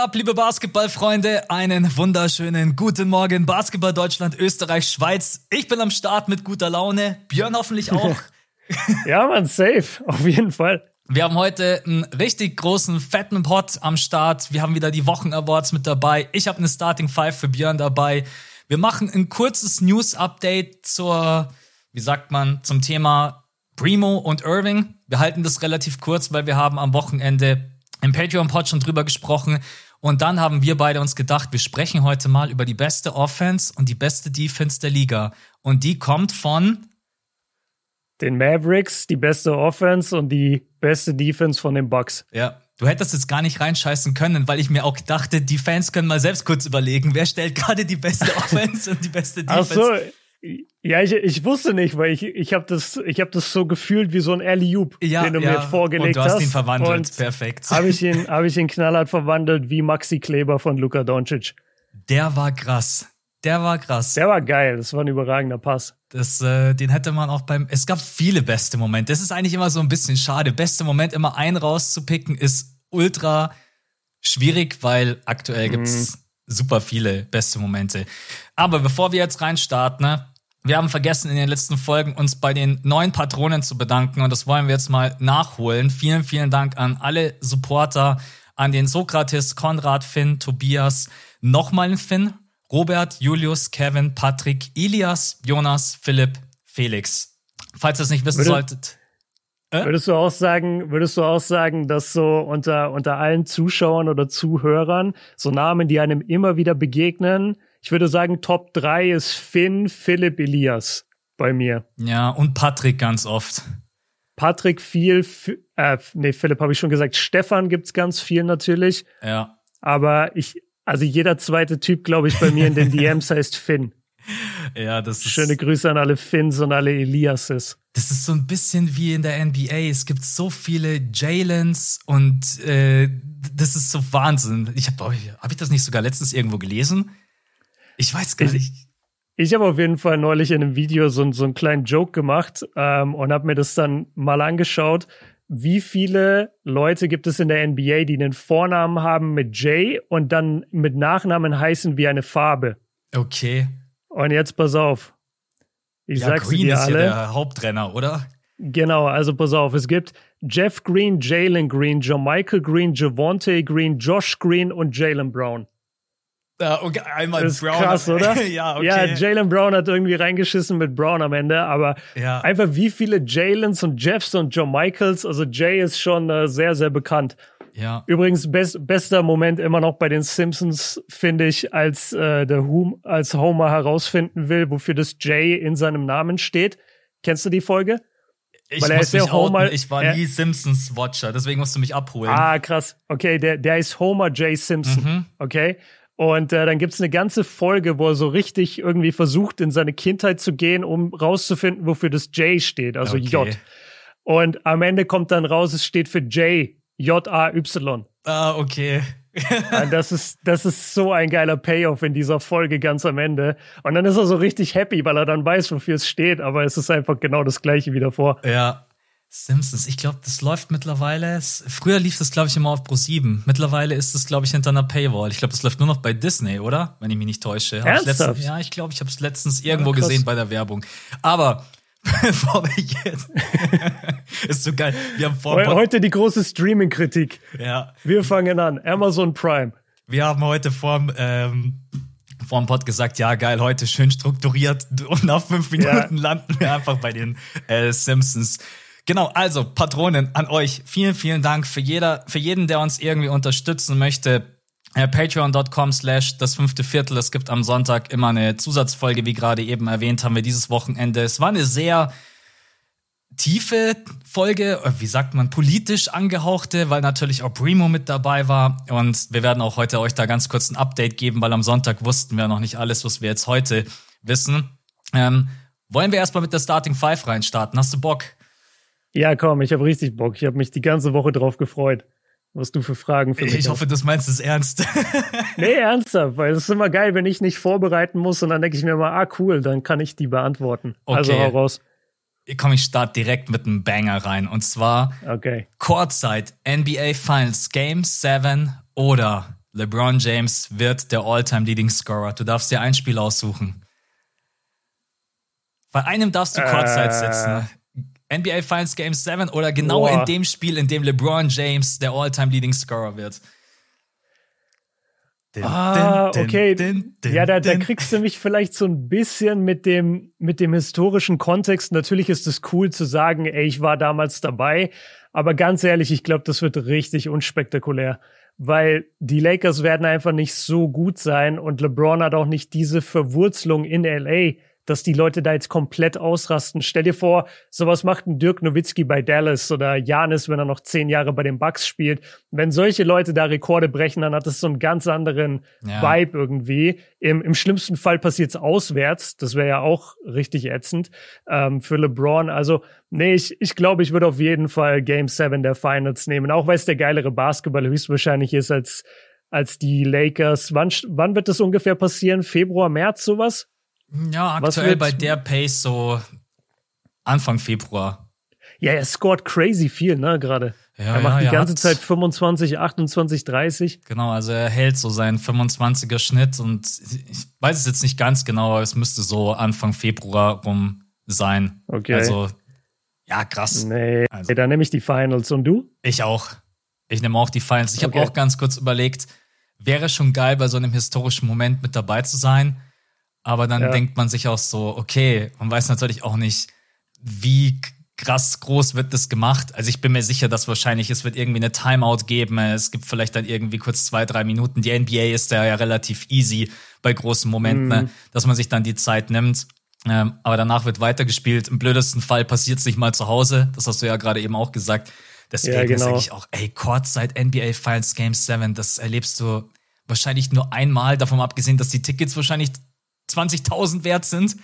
Ab, liebe Basketballfreunde? Einen wunderschönen guten Morgen, Basketball Deutschland, Österreich, Schweiz. Ich bin am Start mit guter Laune. Björn hoffentlich auch. ja, man, safe, auf jeden Fall. Wir haben heute einen richtig großen, fetten Pot am Start. Wir haben wieder die Wochen-Awards mit dabei. Ich habe eine Starting Five für Björn dabei. Wir machen ein kurzes News-Update zur, wie sagt man, zum Thema Primo und Irving. Wir halten das relativ kurz, weil wir haben am Wochenende im Patreon-Pod schon drüber gesprochen. Und dann haben wir beide uns gedacht, wir sprechen heute mal über die beste Offense und die beste Defense der Liga. Und die kommt von den Mavericks, die beste Offense und die beste Defense von den Bucks. Ja. Du hättest jetzt gar nicht reinscheißen können, weil ich mir auch dachte, die Fans können mal selbst kurz überlegen, wer stellt gerade die beste Offense und die beste Defense. Ach so, ja, ich, ich wusste nicht, weil ich, ich habe das, ich hab das so gefühlt wie so ein Alley Oop, ja, den du ja. mir vorgelegt hast. Und du hast ihn verwandelt, und perfekt. Habe ich ihn, habe ich ihn knallhart verwandelt wie Maxi Kleber von Luka Doncic. Der war krass. Der war krass. Der war geil. Das war ein überragender Pass. Das, äh, den hätte man auch beim. Es gab viele beste Momente. Das ist eigentlich immer so ein bisschen schade. Beste Moment immer einen rauszupicken ist ultra schwierig, weil aktuell gibt's super viele beste Momente. Aber bevor wir jetzt reinstarten, ne, wir haben vergessen in den letzten Folgen uns bei den neuen Patronen zu bedanken und das wollen wir jetzt mal nachholen. Vielen, vielen Dank an alle Supporter, an den Sokrates, Konrad, Finn, Tobias, nochmal Finn, Robert, Julius, Kevin, Patrick, Ilias, Jonas, Philipp, Felix. Falls ihr es nicht wissen Würde, solltet. Äh? Würdest du auch sagen, würdest du auch sagen, dass so unter, unter allen Zuschauern oder Zuhörern so Namen, die einem immer wieder begegnen, ich würde sagen, Top 3 ist Finn, Philipp, Elias bei mir. Ja, und Patrick ganz oft. Patrick viel, äh, nee, Philipp habe ich schon gesagt, Stefan gibt's ganz viel natürlich. Ja. Aber ich, also jeder zweite Typ, glaube ich, bei mir in den DMs heißt Finn. Ja, das ist. Schöne Grüße an alle Finns und alle Eliases. Das ist so ein bisschen wie in der NBA. Es gibt so viele Jalens und äh, das ist so Wahnsinn. Ich habe hab ich das nicht sogar letztens irgendwo gelesen? Ich weiß gar nicht. Ich habe auf jeden Fall neulich in einem Video so, so einen kleinen Joke gemacht ähm, und habe mir das dann mal angeschaut. Wie viele Leute gibt es in der NBA, die einen Vornamen haben mit J und dann mit Nachnamen heißen wie eine Farbe? Okay. Und jetzt pass auf. Ich ja, sag's Green dir ist alle. ja der Hauptrenner, oder? Genau, also pass auf, es gibt Jeff Green, Jalen Green, Michael Green, Javonte Green, Josh Green und Jalen Brown. Okay, einmal das ist Brown. Krass, oder? ja, okay. Ja, Jalen Brown hat irgendwie reingeschissen mit Brown am Ende, aber ja. einfach wie viele Jalens und Jeffs und Joe Michaels, also Jay ist schon äh, sehr, sehr bekannt. Ja. Übrigens, best, bester Moment immer noch bei den Simpsons, finde ich, als äh, der Hum, als Homer herausfinden will, wofür das Jay in seinem Namen steht. Kennst du die Folge? Ich Weil er ist mich Homer, Ich war nie Simpsons-Watcher, deswegen musst du mich abholen. Ah, krass. Okay, der, der ist Homer J. Simpson. Mhm. Okay. Und äh, dann gibt's eine ganze Folge, wo er so richtig irgendwie versucht, in seine Kindheit zu gehen, um rauszufinden, wofür das J steht, also okay. J. Und am Ende kommt dann raus, es steht für J, J-A-Y. Ah, okay. das ist, das ist so ein geiler Payoff in dieser Folge ganz am Ende. Und dann ist er so richtig happy, weil er dann weiß, wofür es steht, aber es ist einfach genau das gleiche wie davor. Ja, Simpsons, ich glaube, das läuft mittlerweile. Früher lief das, glaube ich, immer auf Pro 7. Mittlerweile ist das, glaube ich, hinter einer Paywall. Ich glaube, das läuft nur noch bei Disney, oder? Wenn ich mich nicht täusche. Ernsthaft? Ich letztens, ja, ich glaube, ich habe es letztens irgendwo ja, gesehen bei der Werbung. Aber bevor wir jetzt. ist so geil. Wir haben vor heute die große Streaming-Kritik. Ja. Wir fangen an. Amazon Prime. Wir haben heute vorm, ähm, vorm Pod gesagt, ja, geil, heute schön strukturiert und nach fünf Minuten ja. landen wir einfach bei den äh, Simpsons. Genau, also Patronen an euch. Vielen, vielen Dank für jeder, für jeden, der uns irgendwie unterstützen möchte. Äh, Patreon.com slash das fünfte Viertel. Es gibt am Sonntag immer eine Zusatzfolge, wie gerade eben erwähnt, haben wir dieses Wochenende. Es war eine sehr tiefe Folge, äh, wie sagt man, politisch angehauchte, weil natürlich auch Primo mit dabei war. Und wir werden auch heute euch da ganz kurz ein Update geben, weil am Sonntag wussten wir noch nicht alles, was wir jetzt heute wissen. Ähm, wollen wir erstmal mit der Starting Five reinstarten? Hast du Bock? Ja, komm, ich habe richtig Bock. Ich habe mich die ganze Woche drauf gefreut, was du für Fragen für mich Ich hoffe, das meinst es ernst. nee, ernsthaft, weil es ist immer geil, wenn ich nicht vorbereiten muss und dann denke ich mir mal, ah, cool, dann kann ich die beantworten. Also okay. Also hau raus. Komm, ich starte direkt mit einem Banger rein. Und zwar okay. Courtside NBA Finals Game 7 oder LeBron James wird der All-Time Leading Scorer. Du darfst dir ein Spiel aussuchen. Bei einem darfst du Kurzzeit äh. setzen. NBA Finals Game 7 oder genau Boah. in dem Spiel, in dem LeBron James der All-Time Leading Scorer wird. Din, ah, din, okay. Din, ja, da, da kriegst du mich vielleicht so ein bisschen mit dem, mit dem historischen Kontext. Natürlich ist es cool zu sagen, ey, ich war damals dabei. Aber ganz ehrlich, ich glaube, das wird richtig unspektakulär. Weil die Lakers werden einfach nicht so gut sein und LeBron hat auch nicht diese Verwurzelung in LA dass die Leute da jetzt komplett ausrasten. Stell dir vor, sowas macht ein Dirk Nowitzki bei Dallas oder Janis, wenn er noch zehn Jahre bei den Bucks spielt. Wenn solche Leute da Rekorde brechen, dann hat das so einen ganz anderen ja. Vibe irgendwie. Im, Im schlimmsten Fall passiert es auswärts. Das wäre ja auch richtig ätzend ähm, für LeBron. Also, nee, ich, ich glaube, ich würde auf jeden Fall Game 7 der Finals nehmen. Auch weil es der geilere Basketball höchstwahrscheinlich ist als als die Lakers. Wann, wann wird das ungefähr passieren? Februar, März, sowas? Ja, aktuell bei der Pace so Anfang Februar. Ja, er scored crazy viel, ne, gerade. Ja, er macht ja, die ganze Zeit 25, 28, 30. Genau, also er hält so seinen 25er Schnitt und ich weiß es jetzt nicht ganz genau, aber es müsste so Anfang Februar rum sein. Okay. Also, ja, krass. Nee, also, dann nehme ich die Finals. Und du? Ich auch. Ich nehme auch die Finals. Ich okay. habe auch ganz kurz überlegt, wäre schon geil, bei so einem historischen Moment mit dabei zu sein. Aber dann ja. denkt man sich auch so, okay, man weiß natürlich auch nicht, wie krass groß wird das gemacht. Also ich bin mir sicher, dass wahrscheinlich es wird irgendwie eine Timeout geben. Es gibt vielleicht dann irgendwie kurz zwei, drei Minuten. Die NBA ist da ja relativ easy bei großen Momenten, ne? mhm. dass man sich dann die Zeit nimmt. Ähm, aber danach wird weitergespielt. Im blödesten Fall passiert es nicht mal zu Hause. Das hast du ja gerade eben auch gesagt. Deswegen ja, genau. sage ich auch, ey, Kurzzeit NBA Finals Game 7, das erlebst du wahrscheinlich nur einmal, davon abgesehen, dass die Tickets wahrscheinlich 20.000 wert sind,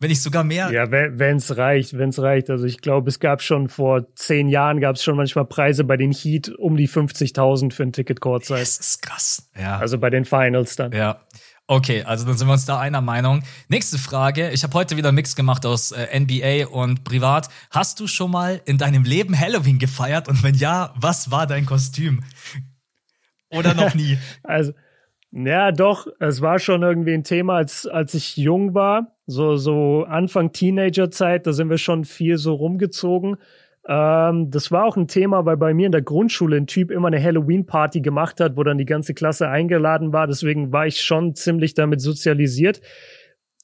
wenn nicht sogar mehr. Ja, wenn es reicht, wenn es reicht. Also ich glaube, es gab schon vor zehn Jahren gab es schon manchmal Preise bei den Heat um die 50.000 für ein Ticket Kurzzeit. Das ist krass. Ja. Also bei den Finals dann. Ja. Okay, also dann sind wir uns da einer Meinung. Nächste Frage. Ich habe heute wieder einen Mix gemacht aus äh, NBA und Privat. Hast du schon mal in deinem Leben Halloween gefeiert? Und wenn ja, was war dein Kostüm? Oder noch nie? also ja, doch, es war schon irgendwie ein Thema, als, als ich jung war, so, so Anfang Teenagerzeit, da sind wir schon viel so rumgezogen. Ähm, das war auch ein Thema, weil bei mir in der Grundschule ein Typ immer eine Halloween-Party gemacht hat, wo dann die ganze Klasse eingeladen war. Deswegen war ich schon ziemlich damit sozialisiert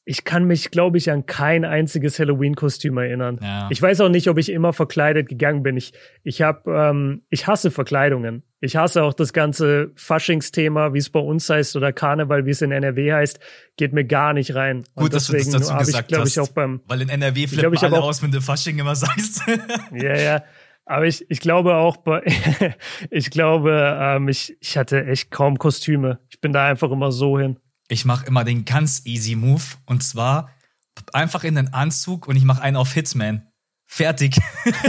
ich kann mich, glaube ich, an kein einziges Halloween-Kostüm erinnern. Ja. Ich weiß auch nicht, ob ich immer verkleidet gegangen bin. Ich, ich habe, ähm, ich hasse Verkleidungen. Ich hasse auch das ganze Faschingsthema, wie es bei uns heißt, oder Karneval, wie es in NRW heißt, geht mir gar nicht rein. Gut, dass deswegen du das dazu gesagt ich, hast. Ich, auch beim, weil in NRW flippen ich, alle auch, aus, wenn du Fasching immer sagst. ja, ja. Aber ich, ich glaube auch bei, ich glaube, ähm, ich, ich hatte echt kaum Kostüme. Ich bin da einfach immer so hin ich mache immer den ganz easy Move und zwar einfach in den Anzug und ich mache einen auf Hitman. Fertig. okay,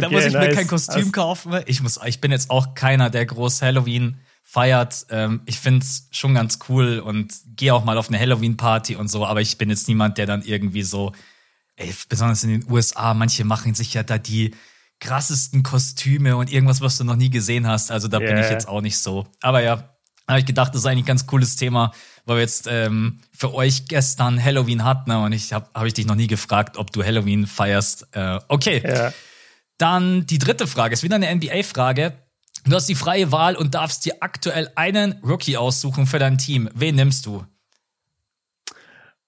da muss ich nice. mir kein Kostüm also, kaufen. Ich muss, ich bin jetzt auch keiner, der groß Halloween feiert. Ähm, ich find's schon ganz cool und gehe auch mal auf eine Halloween-Party und so, aber ich bin jetzt niemand, der dann irgendwie so, ey, besonders in den USA, manche machen sich ja da die krassesten Kostüme und irgendwas, was du noch nie gesehen hast. Also da yeah. bin ich jetzt auch nicht so. Aber ja, habe ich gedacht, das ist eigentlich ein ganz cooles Thema, weil wir jetzt ähm, für euch gestern Halloween hatten und ich habe hab ich dich noch nie gefragt, ob du Halloween feierst. Äh, okay. Ja. Dann die dritte Frage ist wieder eine NBA-Frage. Du hast die freie Wahl und darfst dir aktuell einen Rookie aussuchen für dein Team. Wen nimmst du?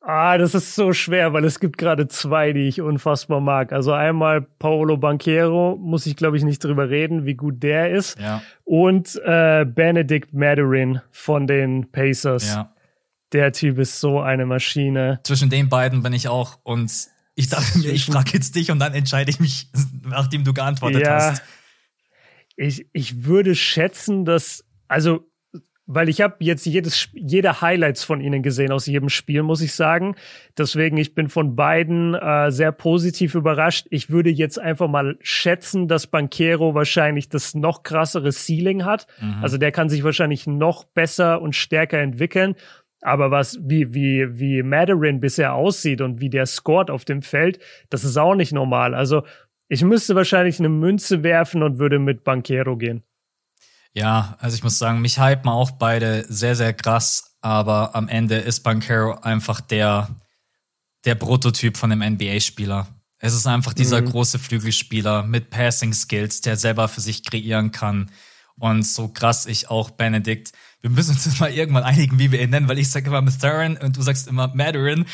Ah, das ist so schwer, weil es gibt gerade zwei, die ich unfassbar mag. Also einmal Paolo Banquero, muss ich glaube ich nicht drüber reden, wie gut der ist. Ja. Und äh, Benedict Maderin von den Pacers. Ja. Der Typ ist so eine Maschine. Zwischen den beiden bin ich auch und ich dachte mir, ich frage jetzt dich und dann entscheide ich mich, nachdem du geantwortet ja, hast. Ich, ich würde schätzen, dass, also weil ich habe jetzt jedes, jede Highlights von ihnen gesehen aus jedem Spiel, muss ich sagen. Deswegen, ich bin von beiden äh, sehr positiv überrascht. Ich würde jetzt einfach mal schätzen, dass Banquero wahrscheinlich das noch krassere Ceiling hat. Mhm. Also der kann sich wahrscheinlich noch besser und stärker entwickeln. Aber was, wie, wie, wie Madarin bisher aussieht und wie der scored auf dem Feld, das ist auch nicht normal. Also ich müsste wahrscheinlich eine Münze werfen und würde mit Banquero gehen. Ja, also ich muss sagen, mich hypen auch beide sehr, sehr krass, aber am Ende ist Bankero einfach der, der Prototyp von einem NBA-Spieler. Es ist einfach dieser mhm. große Flügelspieler mit Passing Skills, der selber für sich kreieren kann. Und so krass ich auch Benedikt wir müssen uns mal irgendwann einigen, wie wir ihn nennen, weil ich sage immer Matherin und du sagst immer Matherin.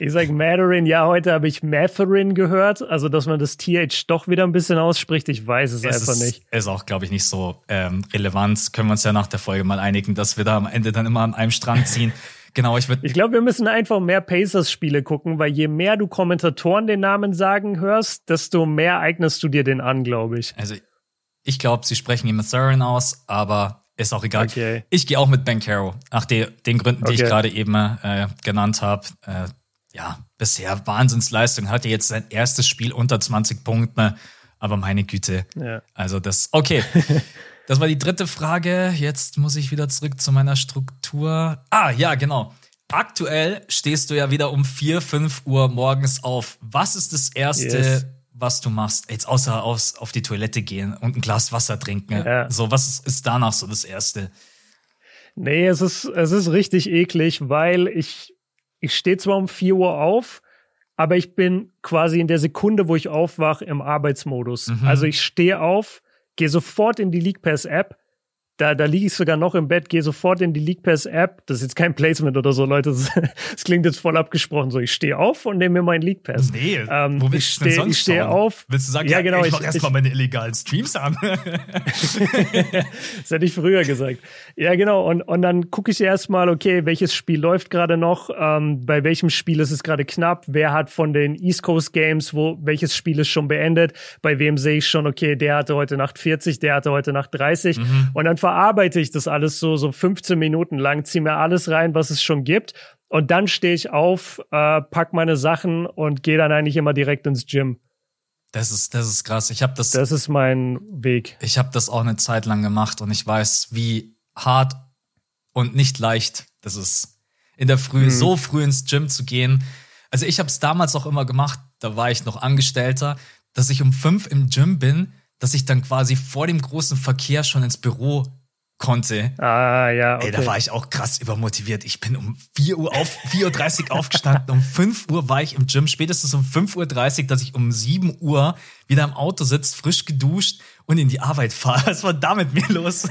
ich sage Matherin, ja, heute habe ich Matherin gehört, also dass man das TH doch wieder ein bisschen ausspricht, ich weiß es, es einfach ist, nicht. Ist auch, glaube ich, nicht so ähm, relevant. Können wir uns ja nach der Folge mal einigen, dass wir da am Ende dann immer an einem Strang ziehen. Genau, ich würde. Ich glaube, wir müssen einfach mehr Pacers-Spiele gucken, weil je mehr du Kommentatoren den Namen sagen hörst, desto mehr eignest du dir den an, glaube ich. Also, ich glaube, sie sprechen ihn Matherin aus, aber ist auch egal. Okay. Ich gehe auch mit Ben Caro. Nach de, den Gründen, die okay. ich gerade eben äh, genannt habe. Äh, ja, bisher Wahnsinnsleistung. Hatte jetzt sein erstes Spiel unter 20 Punkten. Aber meine Güte. Ja. Also das, okay. das war die dritte Frage. Jetzt muss ich wieder zurück zu meiner Struktur. Ah, ja, genau. Aktuell stehst du ja wieder um 4, 5 Uhr morgens auf. Was ist das erste yes was du machst, jetzt außer aus, auf die Toilette gehen und ein Glas Wasser trinken. Ja. So, was ist, ist danach so das Erste? Nee, es ist, es ist richtig eklig, weil ich, ich stehe zwar um 4 Uhr auf, aber ich bin quasi in der Sekunde, wo ich aufwache, im Arbeitsmodus. Mhm. Also ich stehe auf, gehe sofort in die League Pass App, da, da liege ich sogar noch im Bett, gehe sofort in die League Pass App. Das ist jetzt kein Placement oder so, Leute. Das, das klingt jetzt voll abgesprochen. So, ich stehe auf und nehme mir meinen League Pass. Nee, ähm, wo willst du denn sonst Ich stehe auf. Willst du sagen, ja, genau, ich, ich mach erstmal meine illegalen Streams an? das hätte ich früher gesagt. Ja, genau. Und, und dann gucke ich erstmal, okay, welches Spiel läuft gerade noch? Ähm, bei welchem Spiel ist es gerade knapp? Wer hat von den East Coast Games, wo, welches Spiel ist schon beendet? Bei wem sehe ich schon, okay, der hatte heute Nacht 40, der hatte heute Nacht 30. Mhm. Und dann verarbeite ich das alles so, so 15 Minuten lang, ziehe mir alles rein, was es schon gibt. Und dann stehe ich auf, äh, pack meine Sachen und gehe dann eigentlich immer direkt ins Gym. Das ist, das ist krass. Ich habe das. Das ist mein Weg. Ich habe das auch eine Zeit lang gemacht und ich weiß, wie hart und nicht leicht das ist, in der Früh hm. so früh ins Gym zu gehen. Also ich habe es damals auch immer gemacht. Da war ich noch Angestellter, dass ich um fünf im Gym bin dass ich dann quasi vor dem großen Verkehr schon ins Büro konnte. Ah, ja. Okay. Ey, da war ich auch krass übermotiviert. Ich bin um 4 Uhr auf, 4.30 Uhr aufgestanden. Um 5 Uhr war ich im Gym. Spätestens um 5.30 Uhr, dass ich um 7 Uhr wieder im Auto sitze, frisch geduscht und in die Arbeit fahre. Was war da mit mir los?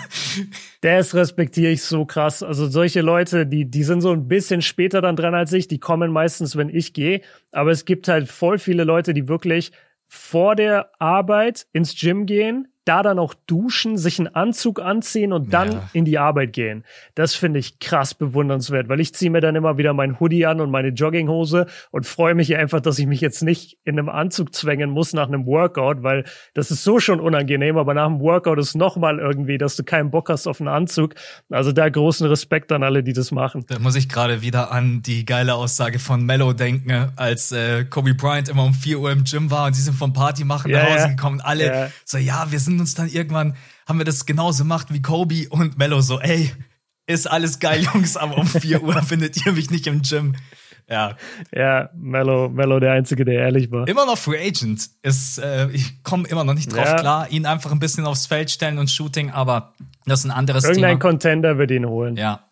Das respektiere ich so krass. Also solche Leute, die, die sind so ein bisschen später dann dran als ich. Die kommen meistens, wenn ich gehe. Aber es gibt halt voll viele Leute, die wirklich vor der Arbeit ins Gym gehen, da dann auch duschen, sich einen Anzug anziehen und dann ja. in die Arbeit gehen. Das finde ich krass bewundernswert, weil ich ziehe mir dann immer wieder mein Hoodie an und meine Jogginghose und freue mich einfach, dass ich mich jetzt nicht in einem Anzug zwängen muss nach einem Workout, weil das ist so schon unangenehm, aber nach einem Workout ist nochmal irgendwie, dass du keinen Bock hast auf einen Anzug. Also da großen Respekt an alle, die das machen. Da muss ich gerade wieder an die geile Aussage von Mello denken, als äh, Kobe Bryant immer um 4 Uhr im Gym war und sie sind vom Party machen ja, nach Hause gekommen. Alle ja. so, ja, wir sind sind uns dann irgendwann, haben wir das genauso gemacht wie Kobe und Mello so, ey, ist alles geil, Jungs, aber um 4 Uhr findet ihr mich nicht im Gym. Ja. Ja, Mello, Mello der Einzige, der ehrlich war. Immer noch Free Agent. Ist, äh, ich komme immer noch nicht drauf ja. klar, ihn einfach ein bisschen aufs Feld stellen und Shooting, aber das ist ein anderes Irgendein Thema. Irgendein Contender wird ihn holen. Ja.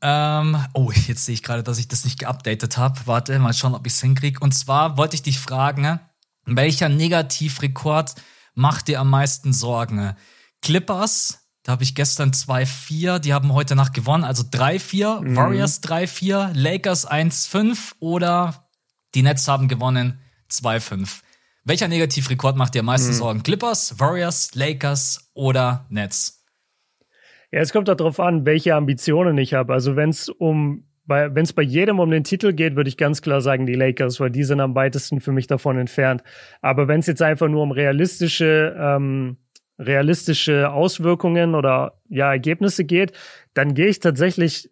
Ähm, oh, jetzt sehe ich gerade, dass ich das nicht geupdatet habe. Warte, mal schauen, ob ich es hinkriege. Und zwar wollte ich dich fragen, welcher Negativrekord macht dir am meisten Sorgen? Clippers, da habe ich gestern 2-4, die haben heute Nacht gewonnen, also 3-4, mhm. Warriors 3-4, Lakers 1-5 oder die Nets haben gewonnen 2-5. Welcher Negativrekord macht dir am meisten mhm. Sorgen? Clippers, Warriors, Lakers oder Nets? Ja, es kommt darauf an, welche Ambitionen ich habe. Also wenn es um wenn es bei jedem um den Titel geht, würde ich ganz klar sagen, die Lakers, weil die sind am weitesten für mich davon entfernt. Aber wenn es jetzt einfach nur um realistische, ähm, realistische Auswirkungen oder ja, Ergebnisse geht, dann gehe ich tatsächlich,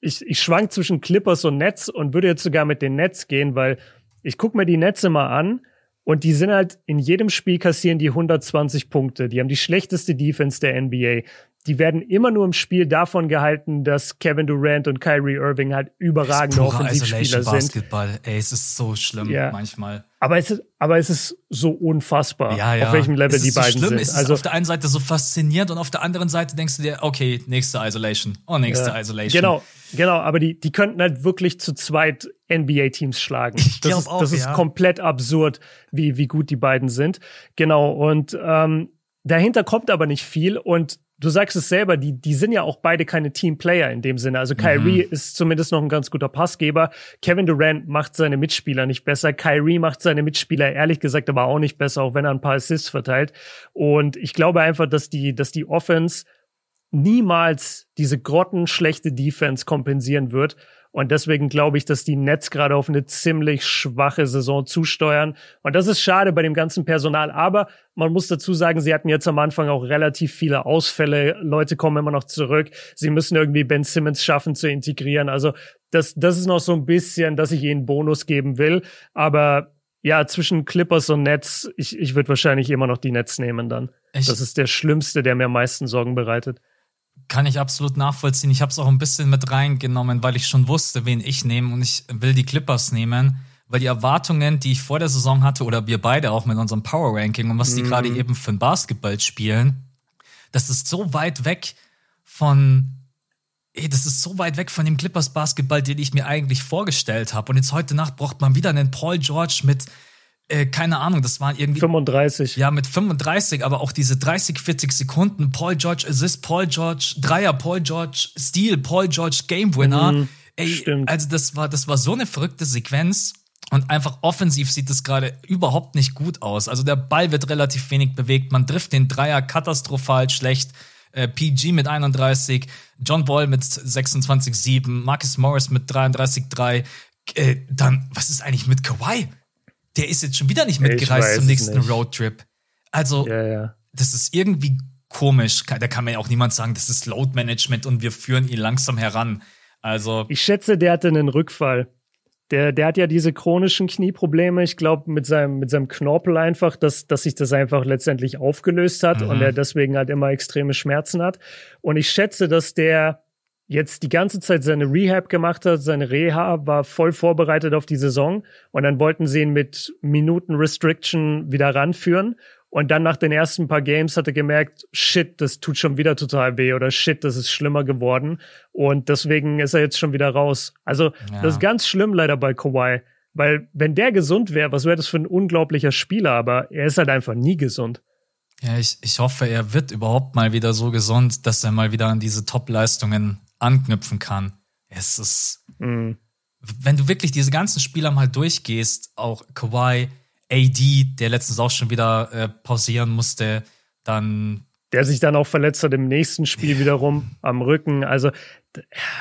ich, ich schwank zwischen Clippers und Nets und würde jetzt sogar mit den Nets gehen, weil ich gucke mir die Netze mal an und die sind halt in jedem Spiel kassieren die 120 Punkte. Die haben die schlechteste Defense der NBA die werden immer nur im Spiel davon gehalten, dass Kevin Durant und Kyrie Irving halt überragende Offensivspieler sind. Basketball. Ey, es ist so schlimm ja. manchmal. Aber es ist, aber es ist so unfassbar, ja, ja. auf welchem Level die so beiden schlimm. sind. Es ist also auf der einen Seite so faszinierend und auf der anderen Seite denkst du dir, okay, nächste Isolation. Oh, nächste. Isolation. Genau, genau. Aber die, die könnten halt wirklich zu zweit NBA-Teams schlagen. Ich das ist, auch, das ist komplett absurd, wie, wie gut die beiden sind. Genau. Und ähm, dahinter kommt aber nicht viel und du sagst es selber, die, die sind ja auch beide keine Teamplayer in dem Sinne. Also Kyrie mhm. ist zumindest noch ein ganz guter Passgeber. Kevin Durant macht seine Mitspieler nicht besser. Kyrie macht seine Mitspieler ehrlich gesagt aber auch nicht besser, auch wenn er ein paar Assists verteilt. Und ich glaube einfach, dass die, dass die Offense niemals diese grottenschlechte Defense kompensieren wird. Und deswegen glaube ich, dass die Nets gerade auf eine ziemlich schwache Saison zusteuern. Und das ist schade bei dem ganzen Personal. Aber man muss dazu sagen, sie hatten jetzt am Anfang auch relativ viele Ausfälle. Leute kommen immer noch zurück. Sie müssen irgendwie Ben Simmons schaffen zu integrieren. Also das, das ist noch so ein bisschen, dass ich ihnen Bonus geben will. Aber ja, zwischen Clippers und Nets, ich, ich würde wahrscheinlich immer noch die Nets nehmen dann. Ich das ist der schlimmste, der mir am meisten Sorgen bereitet. Kann ich absolut nachvollziehen. Ich habe es auch ein bisschen mit reingenommen, weil ich schon wusste, wen ich nehme und ich will die Clippers nehmen, weil die Erwartungen, die ich vor der Saison hatte oder wir beide auch mit unserem Power Ranking und was die mhm. gerade eben für ein Basketball spielen, das ist so weit weg von ey, das ist so weit weg von dem Clippers Basketball, den ich mir eigentlich vorgestellt habe und jetzt heute Nacht braucht man wieder einen Paul George mit äh, keine Ahnung, das waren irgendwie 35. Ja, mit 35, aber auch diese 30, 40 Sekunden, Paul George Assist, Paul George Dreier, Paul George Steal, Paul George Game Winner. Mhm, Ey, stimmt. also das war das war so eine verrückte Sequenz und einfach offensiv sieht es gerade überhaupt nicht gut aus. Also der Ball wird relativ wenig bewegt, man trifft den Dreier katastrophal schlecht. Äh, PG mit 31, John Wall mit 26,7, Marcus Morris mit 33,3. Äh, dann, was ist eigentlich mit Kawhi? Der ist jetzt schon wieder nicht mitgereist zum nächsten Roadtrip. Also, ja, ja. das ist irgendwie komisch. Da kann mir ja auch niemand sagen, das ist Load Management und wir führen ihn langsam heran. Also. Ich schätze, der hatte einen Rückfall. Der, der hat ja diese chronischen Knieprobleme, ich glaube, mit seinem, mit seinem Knorpel einfach, dass, dass sich das einfach letztendlich aufgelöst hat mhm. und er deswegen halt immer extreme Schmerzen hat. Und ich schätze, dass der jetzt die ganze Zeit seine Rehab gemacht hat, seine Reha war voll vorbereitet auf die Saison und dann wollten sie ihn mit Minuten Restriction wieder ranführen und dann nach den ersten paar Games hat er gemerkt, shit, das tut schon wieder total weh oder shit, das ist schlimmer geworden und deswegen ist er jetzt schon wieder raus. Also ja. das ist ganz schlimm leider bei Kawhi, weil wenn der gesund wäre, was wäre das für ein unglaublicher Spieler, aber er ist halt einfach nie gesund. Ja, ich, ich hoffe, er wird überhaupt mal wieder so gesund, dass er mal wieder an diese Top-Leistungen anknüpfen kann. Es ist, mhm. wenn du wirklich diese ganzen Spieler mal durchgehst, auch Kawhi, AD, der letztens auch schon wieder äh, pausieren musste, dann. Der sich dann auch verletzt hat im nächsten Spiel wiederum am Rücken. Also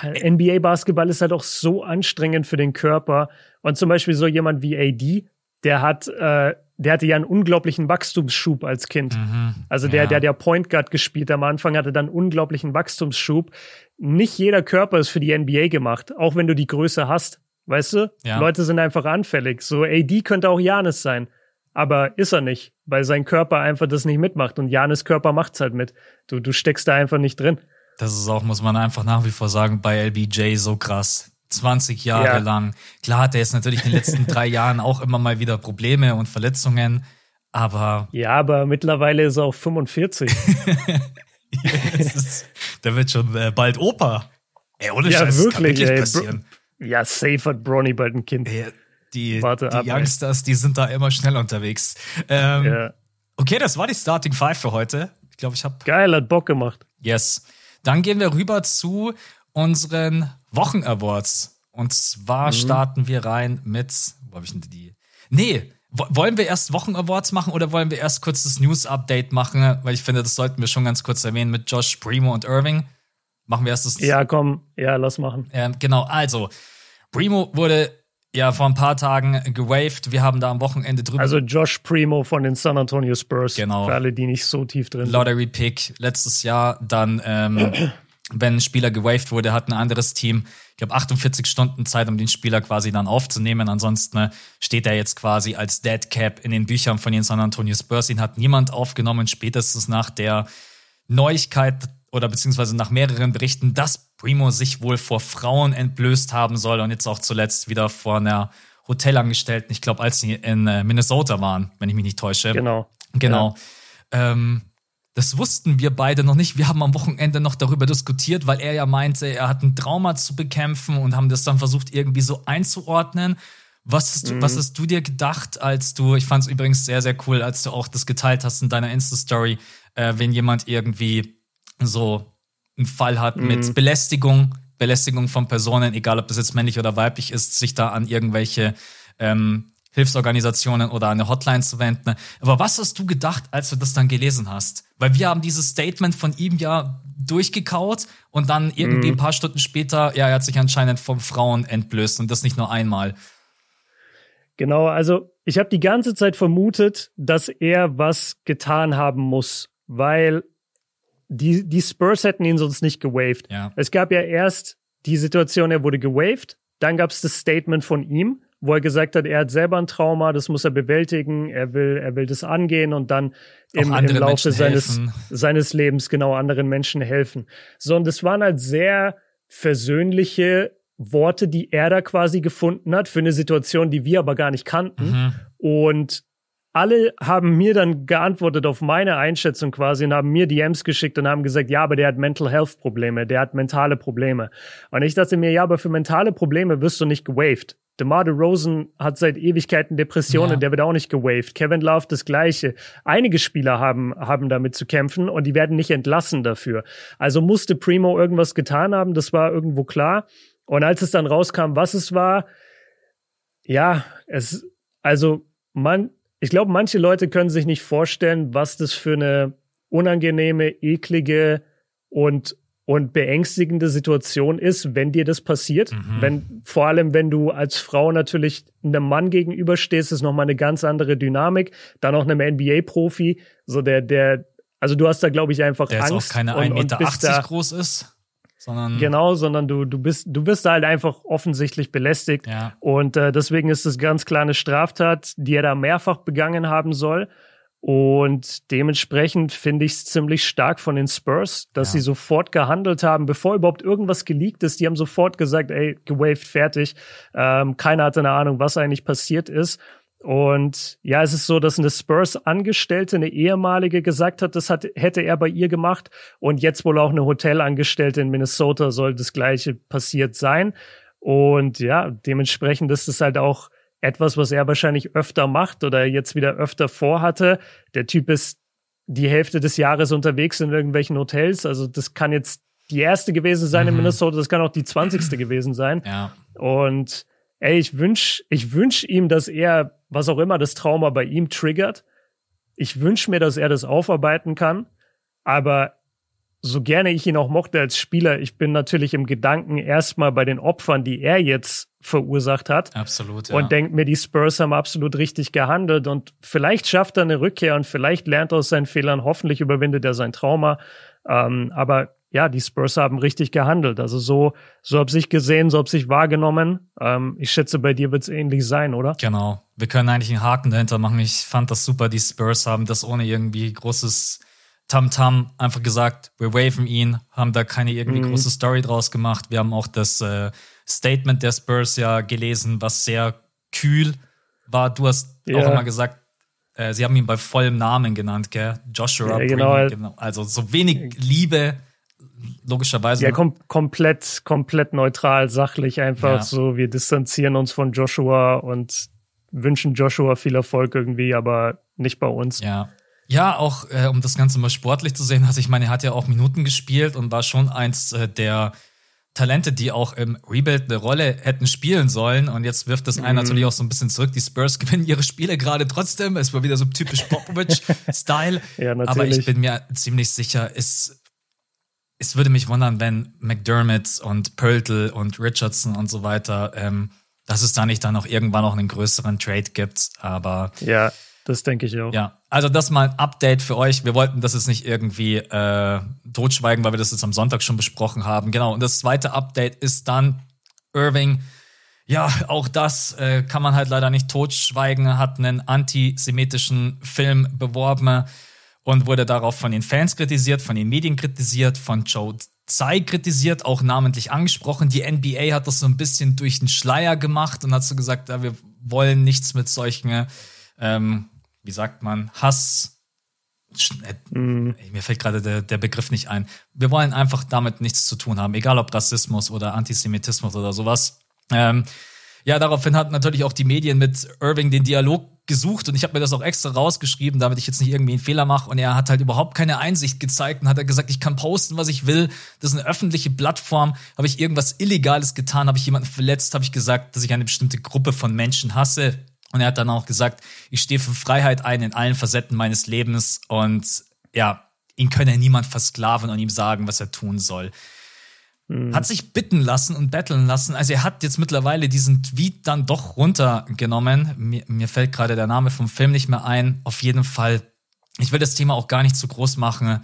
NBA-Basketball ist halt auch so anstrengend für den Körper. Und zum Beispiel so jemand wie AD, der hat äh, der hatte ja einen unglaublichen Wachstumsschub als Kind. Mhm, also der, ja. der, der Point Guard gespielt am Anfang hatte dann einen unglaublichen Wachstumsschub. Nicht jeder Körper ist für die NBA gemacht, auch wenn du die Größe hast. Weißt du? Ja. Leute sind einfach anfällig. So AD könnte auch Janis sein. Aber ist er nicht, weil sein Körper einfach das nicht mitmacht. Und Janis Körper macht's halt mit. Du, du steckst da einfach nicht drin. Das ist auch, muss man einfach nach wie vor sagen, bei LBJ so krass. 20 Jahre ja. lang. Klar hat er jetzt natürlich in den letzten drei Jahren auch immer mal wieder Probleme und Verletzungen, aber. Ja, aber mittlerweile ist er auch 45. ist, der wird schon äh, bald Opa. Ey, ohne ja, Scheiß, wirklich, kann ey, passieren. ja, safe hat Bronny bald ein Kind. Ey, die, Warte die ab, Youngsters, die sind da immer schnell unterwegs. Ähm, ja. Okay, das war die Starting Five für heute. Ich glaube, ich habe. Geil, hat Bock gemacht. Yes. Dann gehen wir rüber zu unseren Wochen-Awards. Und zwar mhm. starten wir rein mit, wo habe ich denn die? Nee, wollen wir erst Wochen-Awards machen oder wollen wir erst kurz das News-Update machen? Weil ich finde, das sollten wir schon ganz kurz erwähnen mit Josh Primo und Irving. Machen wir erst das. Ja, komm, ja, lass machen. Ähm, genau, also, Primo wurde ja vor ein paar Tagen gewaved. Wir haben da am Wochenende drüber. Also Josh Primo von den San Antonio Spurs. Genau. Für alle, die nicht so tief drin sind. Lottery Pick letztes Jahr, dann ähm, wenn ein Spieler gewaved wurde, hat ein anderes Team, ich glaube, 48 Stunden Zeit, um den Spieler quasi dann aufzunehmen. Ansonsten ne, steht er jetzt quasi als Dead Cap in den Büchern von den San Antonio Spurs. Ihn hat niemand aufgenommen, spätestens nach der Neuigkeit oder beziehungsweise nach mehreren Berichten, dass Primo sich wohl vor Frauen entblößt haben soll und jetzt auch zuletzt wieder vor einer Hotelangestellten, ich glaube, als sie in äh, Minnesota waren, wenn ich mich nicht täusche. Genau. Genau. Ja. Ähm, das wussten wir beide noch nicht. Wir haben am Wochenende noch darüber diskutiert, weil er ja meinte, er hat ein Trauma zu bekämpfen und haben das dann versucht, irgendwie so einzuordnen. Was hast, du, mhm. was hast du dir gedacht, als du, ich fand es übrigens sehr, sehr cool, als du auch das geteilt hast in deiner Insta-Story, äh, wenn jemand irgendwie so einen Fall hat mhm. mit Belästigung, Belästigung von Personen, egal ob das jetzt männlich oder weiblich ist, sich da an irgendwelche ähm, Hilfsorganisationen oder eine Hotline zu wenden. Aber was hast du gedacht, als du das dann gelesen hast? Weil wir haben dieses Statement von ihm ja durchgekaut und dann irgendwie mhm. ein paar Stunden später, ja, er hat sich anscheinend von Frauen entblößt und das nicht nur einmal. Genau, also ich habe die ganze Zeit vermutet, dass er was getan haben muss, weil die, die Spurs hätten ihn sonst nicht gewaved. Ja. Es gab ja erst die Situation, er wurde gewaved, dann gab es das Statement von ihm, wo er gesagt hat, er hat selber ein Trauma, das muss er bewältigen, er will, er will das angehen und dann im, im Laufe seines, seines Lebens genau anderen Menschen helfen. So, und das waren halt sehr versöhnliche Worte, die er da quasi gefunden hat für eine Situation, die wir aber gar nicht kannten. Mhm. Und alle haben mir dann geantwortet auf meine Einschätzung quasi und haben mir DMs geschickt und haben gesagt, ja, aber der hat Mental Health Probleme, der hat mentale Probleme. Und ich dachte mir, ja, aber für mentale Probleme wirst du nicht gewaved. DeMar DeRozan hat seit Ewigkeiten Depressionen, ja. der wird auch nicht gewaved. Kevin Love das Gleiche. Einige Spieler haben, haben damit zu kämpfen und die werden nicht entlassen dafür. Also musste Primo irgendwas getan haben, das war irgendwo klar. Und als es dann rauskam, was es war, ja, es, also man, ich glaube, manche Leute können sich nicht vorstellen, was das für eine unangenehme, eklige und und beängstigende Situation ist, wenn dir das passiert. Mhm. Wenn, vor allem, wenn du als Frau natürlich einem Mann gegenüberstehst, ist nochmal eine ganz andere Dynamik. Dann auch einem NBA-Profi, so der, der, also du hast da, glaube ich, einfach der Angst. Der auch keine 1,80 Meter da, groß ist. Sondern genau, sondern du, du bist, du wirst da halt einfach offensichtlich belästigt. Ja. Und äh, deswegen ist es ganz klar eine Straftat, die er da mehrfach begangen haben soll. Und dementsprechend finde ich es ziemlich stark von den Spurs, dass ja. sie sofort gehandelt haben, bevor überhaupt irgendwas geleakt ist. Die haben sofort gesagt, ey, gewaved, fertig. Ähm, keiner hatte eine Ahnung, was eigentlich passiert ist. Und ja, es ist so, dass eine Spurs-Angestellte, eine ehemalige, gesagt hat, das hat, hätte er bei ihr gemacht. Und jetzt wohl auch eine Hotelangestellte in Minnesota soll das Gleiche passiert sein. Und ja, dementsprechend ist es halt auch etwas, was er wahrscheinlich öfter macht oder jetzt wieder öfter vorhatte. Der Typ ist die Hälfte des Jahres unterwegs in irgendwelchen Hotels. Also das kann jetzt die erste gewesen sein mhm. in Minnesota, das kann auch die zwanzigste gewesen sein. Ja. Und ey, ich wünsch, ich wünsch ihm, dass er, was auch immer das Trauma bei ihm triggert, ich wünsch mir, dass er das aufarbeiten kann. Aber so gerne ich ihn auch mochte als Spieler, ich bin natürlich im Gedanken erstmal bei den Opfern, die er jetzt verursacht hat. Absolut. Ja. Und denkt mir, die Spurs haben absolut richtig gehandelt und vielleicht schafft er eine Rückkehr und vielleicht lernt er aus seinen Fehlern, hoffentlich überwindet er sein Trauma. Ähm, aber ja, die Spurs haben richtig gehandelt. Also so, so habe ich gesehen, so habe ich wahrgenommen. Ähm, ich schätze, bei dir wird es ähnlich sein, oder? Genau. Wir können eigentlich einen Haken dahinter machen. Ich fand das super. Die Spurs haben das ohne irgendwie großes Tamtam -Tam einfach gesagt, wir waven ihn, haben da keine irgendwie mhm. große Story draus gemacht. Wir haben auch das äh, Statement der Spurs ja gelesen, was sehr kühl war. Du hast ja. auch immer gesagt, äh, sie haben ihn bei vollem Namen genannt, gell? Joshua ja, genau. genau. Also so wenig Liebe logischerweise. Ja, kom komplett, komplett neutral, sachlich einfach ja. so. Wir distanzieren uns von Joshua und wünschen Joshua viel Erfolg irgendwie, aber nicht bei uns. Ja. Ja, auch äh, um das Ganze mal sportlich zu sehen, also ich meine, er hat ja auch Minuten gespielt und war schon eins äh, der Talente, die auch im Rebuild eine Rolle hätten spielen sollen. Und jetzt wirft das einen mhm. natürlich auch so ein bisschen zurück. Die Spurs gewinnen ihre Spiele gerade trotzdem. Es war wieder so typisch Popovich-Style. ja. Aber ich bin mir ziemlich sicher, es es würde mich wundern, wenn McDermott und Pöltl und Richardson und so weiter, ähm, dass es da nicht dann noch irgendwann noch einen größeren Trade gibt. Aber ja, das denke ich auch. Ja, also das mal ein Update für euch. Wir wollten das jetzt nicht irgendwie äh, totschweigen, weil wir das jetzt am Sonntag schon besprochen haben. Genau. Und das zweite Update ist dann Irving. Ja, auch das äh, kann man halt leider nicht totschweigen. Hat einen antisemitischen Film beworben und wurde darauf von den Fans kritisiert, von den Medien kritisiert, von Joe Tsai kritisiert, auch namentlich angesprochen. Die NBA hat das so ein bisschen durch den Schleier gemacht und hat so gesagt, ja, wir wollen nichts mit solchen, ähm, wie sagt man, Hass. Mm. Mir fällt gerade der, der Begriff nicht ein. Wir wollen einfach damit nichts zu tun haben, egal ob Rassismus oder Antisemitismus oder sowas. Ähm, ja, daraufhin hat natürlich auch die Medien mit Irving den Dialog gesucht und ich habe mir das auch extra rausgeschrieben, damit ich jetzt nicht irgendwie einen Fehler mache. Und er hat halt überhaupt keine Einsicht gezeigt und hat er gesagt, ich kann posten, was ich will. Das ist eine öffentliche Plattform. Habe ich irgendwas Illegales getan? Habe ich jemanden verletzt? Habe ich gesagt, dass ich eine bestimmte Gruppe von Menschen hasse? Und er hat dann auch gesagt, ich stehe für Freiheit ein in allen Facetten meines Lebens und ja, ihn könne niemand versklaven und ihm sagen, was er tun soll. Mhm. Hat sich bitten lassen und betteln lassen. Also er hat jetzt mittlerweile diesen Tweet dann doch runtergenommen. Mir, mir fällt gerade der Name vom Film nicht mehr ein. Auf jeden Fall, ich will das Thema auch gar nicht zu groß machen.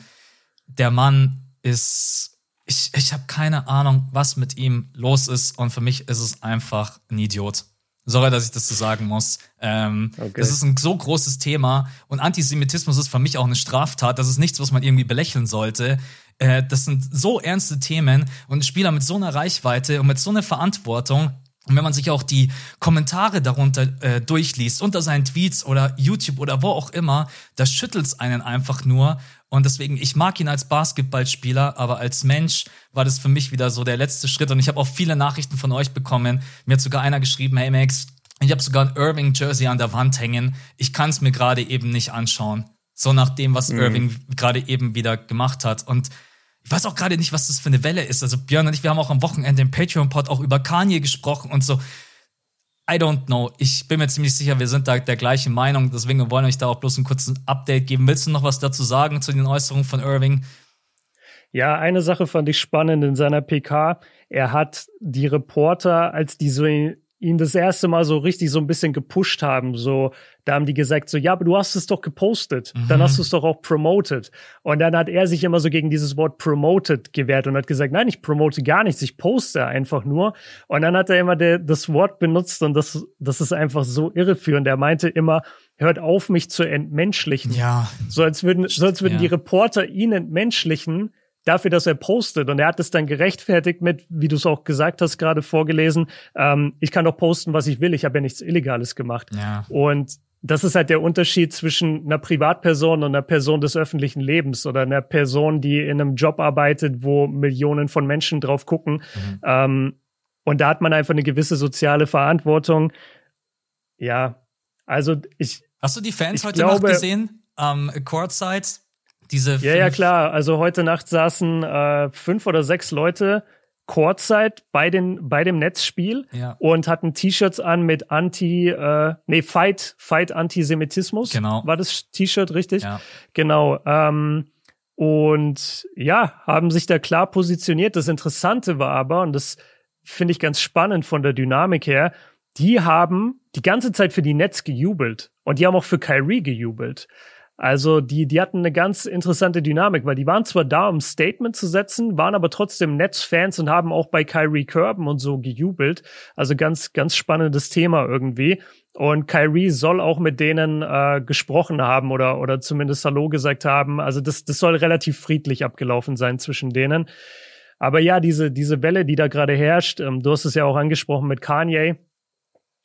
Der Mann ist, ich, ich habe keine Ahnung, was mit ihm los ist. Und für mich ist es einfach ein Idiot. Sorry, dass ich das so sagen muss. Ähm, okay. Das ist ein so großes Thema und Antisemitismus ist für mich auch eine Straftat. Das ist nichts, was man irgendwie belächeln sollte. Äh, das sind so ernste Themen und ein Spieler mit so einer Reichweite und mit so einer Verantwortung. Und wenn man sich auch die Kommentare darunter äh, durchliest, unter seinen Tweets oder YouTube oder wo auch immer, da schüttelt's einen einfach nur. Und deswegen, ich mag ihn als Basketballspieler, aber als Mensch war das für mich wieder so der letzte Schritt. Und ich habe auch viele Nachrichten von euch bekommen. Mir hat sogar einer geschrieben, hey Max, ich habe sogar ein Irving Jersey an der Wand hängen. Ich kann es mir gerade eben nicht anschauen. So nach dem, was mhm. Irving gerade eben wieder gemacht hat. Und ich weiß auch gerade nicht, was das für eine Welle ist. Also Björn und ich, wir haben auch am Wochenende im Patreon-Pod auch über Kanye gesprochen und so. I don't know. Ich bin mir ziemlich sicher, wir sind da der gleichen Meinung. Deswegen wollen wir euch da auch bloß ein kurzes Update geben. Willst du noch was dazu sagen zu den Äußerungen von Irving? Ja, eine Sache fand ich spannend in seiner PK. Er hat die Reporter, als die so ihn das erste Mal so richtig so ein bisschen gepusht haben. So, da haben die gesagt, so, ja, aber du hast es doch gepostet, mhm. dann hast du es doch auch promoted. Und dann hat er sich immer so gegen dieses Wort promoted gewehrt und hat gesagt, nein, ich promote gar nichts, ich poste einfach nur. Und dann hat er immer der, das Wort benutzt und das, das ist einfach so irreführend. Er meinte immer, hört auf, mich zu entmenschlichen. Ja. So als würden, so als würden ja. die Reporter ihn entmenschlichen dafür, dass er postet. Und er hat es dann gerechtfertigt mit, wie du es auch gesagt hast, gerade vorgelesen, ähm, ich kann doch posten, was ich will, ich habe ja nichts Illegales gemacht. Ja. Und das ist halt der Unterschied zwischen einer Privatperson und einer Person des öffentlichen Lebens oder einer Person, die in einem Job arbeitet, wo Millionen von Menschen drauf gucken. Mhm. Ähm, und da hat man einfach eine gewisse soziale Verantwortung. Ja, also ich. Hast du die Fans heute glaube, Nacht gesehen? Ähm, Courtside? Diese ja, ja, klar. Also heute Nacht saßen äh, fünf oder sechs Leute Courtside bei, den, bei dem Netzspiel ja. und hatten T-Shirts an mit Anti, äh, nee, Fight, Fight Antisemitismus. Genau. War das T-Shirt richtig? Ja. Genau. Ähm, und ja, haben sich da klar positioniert. Das Interessante war aber, und das finde ich ganz spannend von der Dynamik her, die haben die ganze Zeit für die Netz gejubelt und die haben auch für Kyrie gejubelt. Also die, die hatten eine ganz interessante Dynamik, weil die waren zwar da, um Statement zu setzen, waren aber trotzdem Netzfans und haben auch bei Kyrie Kerben und so gejubelt. Also ganz, ganz spannendes Thema irgendwie. Und Kyrie soll auch mit denen äh, gesprochen haben oder, oder zumindest Hallo gesagt haben. Also das, das soll relativ friedlich abgelaufen sein zwischen denen. Aber ja, diese, diese Welle, die da gerade herrscht, ähm, du hast es ja auch angesprochen mit Kanye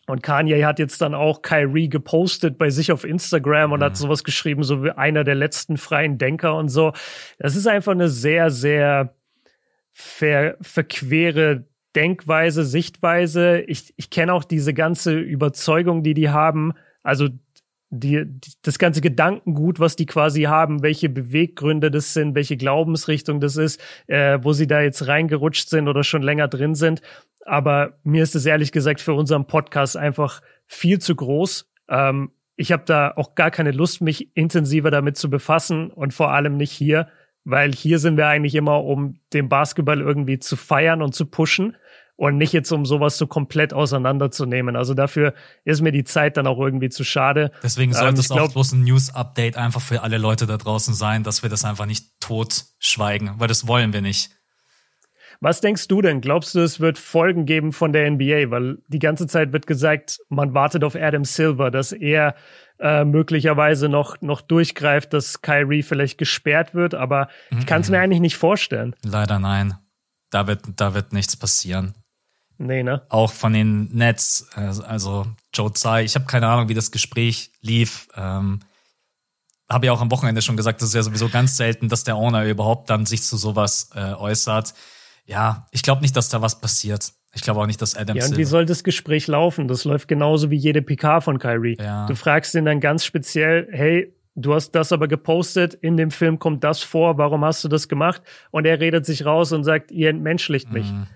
und Kanye hat jetzt dann auch Kyrie gepostet bei sich auf Instagram und mhm. hat sowas geschrieben, so wie einer der letzten freien Denker und so. Das ist einfach eine sehr, sehr ver verquere Denkweise, Sichtweise. Ich, ich kenne auch diese ganze Überzeugung, die die haben. Also die, die, das ganze Gedankengut, was die quasi haben, welche Beweggründe das sind, welche Glaubensrichtung das ist, äh, wo sie da jetzt reingerutscht sind oder schon länger drin sind. Aber mir ist es ehrlich gesagt für unseren Podcast einfach viel zu groß. Ähm, ich habe da auch gar keine Lust, mich intensiver damit zu befassen und vor allem nicht hier, weil hier sind wir eigentlich immer, um den Basketball irgendwie zu feiern und zu pushen und nicht jetzt, um sowas so komplett auseinanderzunehmen. Also dafür ist mir die Zeit dann auch irgendwie zu schade. Deswegen sollte ähm, es auch bloß ein News-Update einfach für alle Leute da draußen sein, dass wir das einfach nicht tot schweigen, weil das wollen wir nicht. Was denkst du denn? Glaubst du, es wird Folgen geben von der NBA? Weil die ganze Zeit wird gesagt, man wartet auf Adam Silver, dass er äh, möglicherweise noch, noch durchgreift, dass Kyrie vielleicht gesperrt wird, aber ich kann es mir eigentlich nicht vorstellen. Leider nein. Da wird, da wird nichts passieren. Nee, ne? Auch von den Nets, also Joe Tsai, ich habe keine Ahnung, wie das Gespräch lief. Ähm, habe ja auch am Wochenende schon gesagt, das ist ja sowieso ganz selten, dass der Owner überhaupt dann sich zu sowas äh, äußert. Ja, ich glaube nicht, dass da was passiert. Ich glaube auch nicht, dass Adam Ja, und wie soll das Gespräch laufen? Das läuft genauso wie jede PK von Kyrie. Ja. Du fragst ihn dann ganz speziell, hey, du hast das aber gepostet, in dem Film kommt das vor, warum hast du das gemacht? Und er redet sich raus und sagt, ihr entmenschlicht mich. Mhm.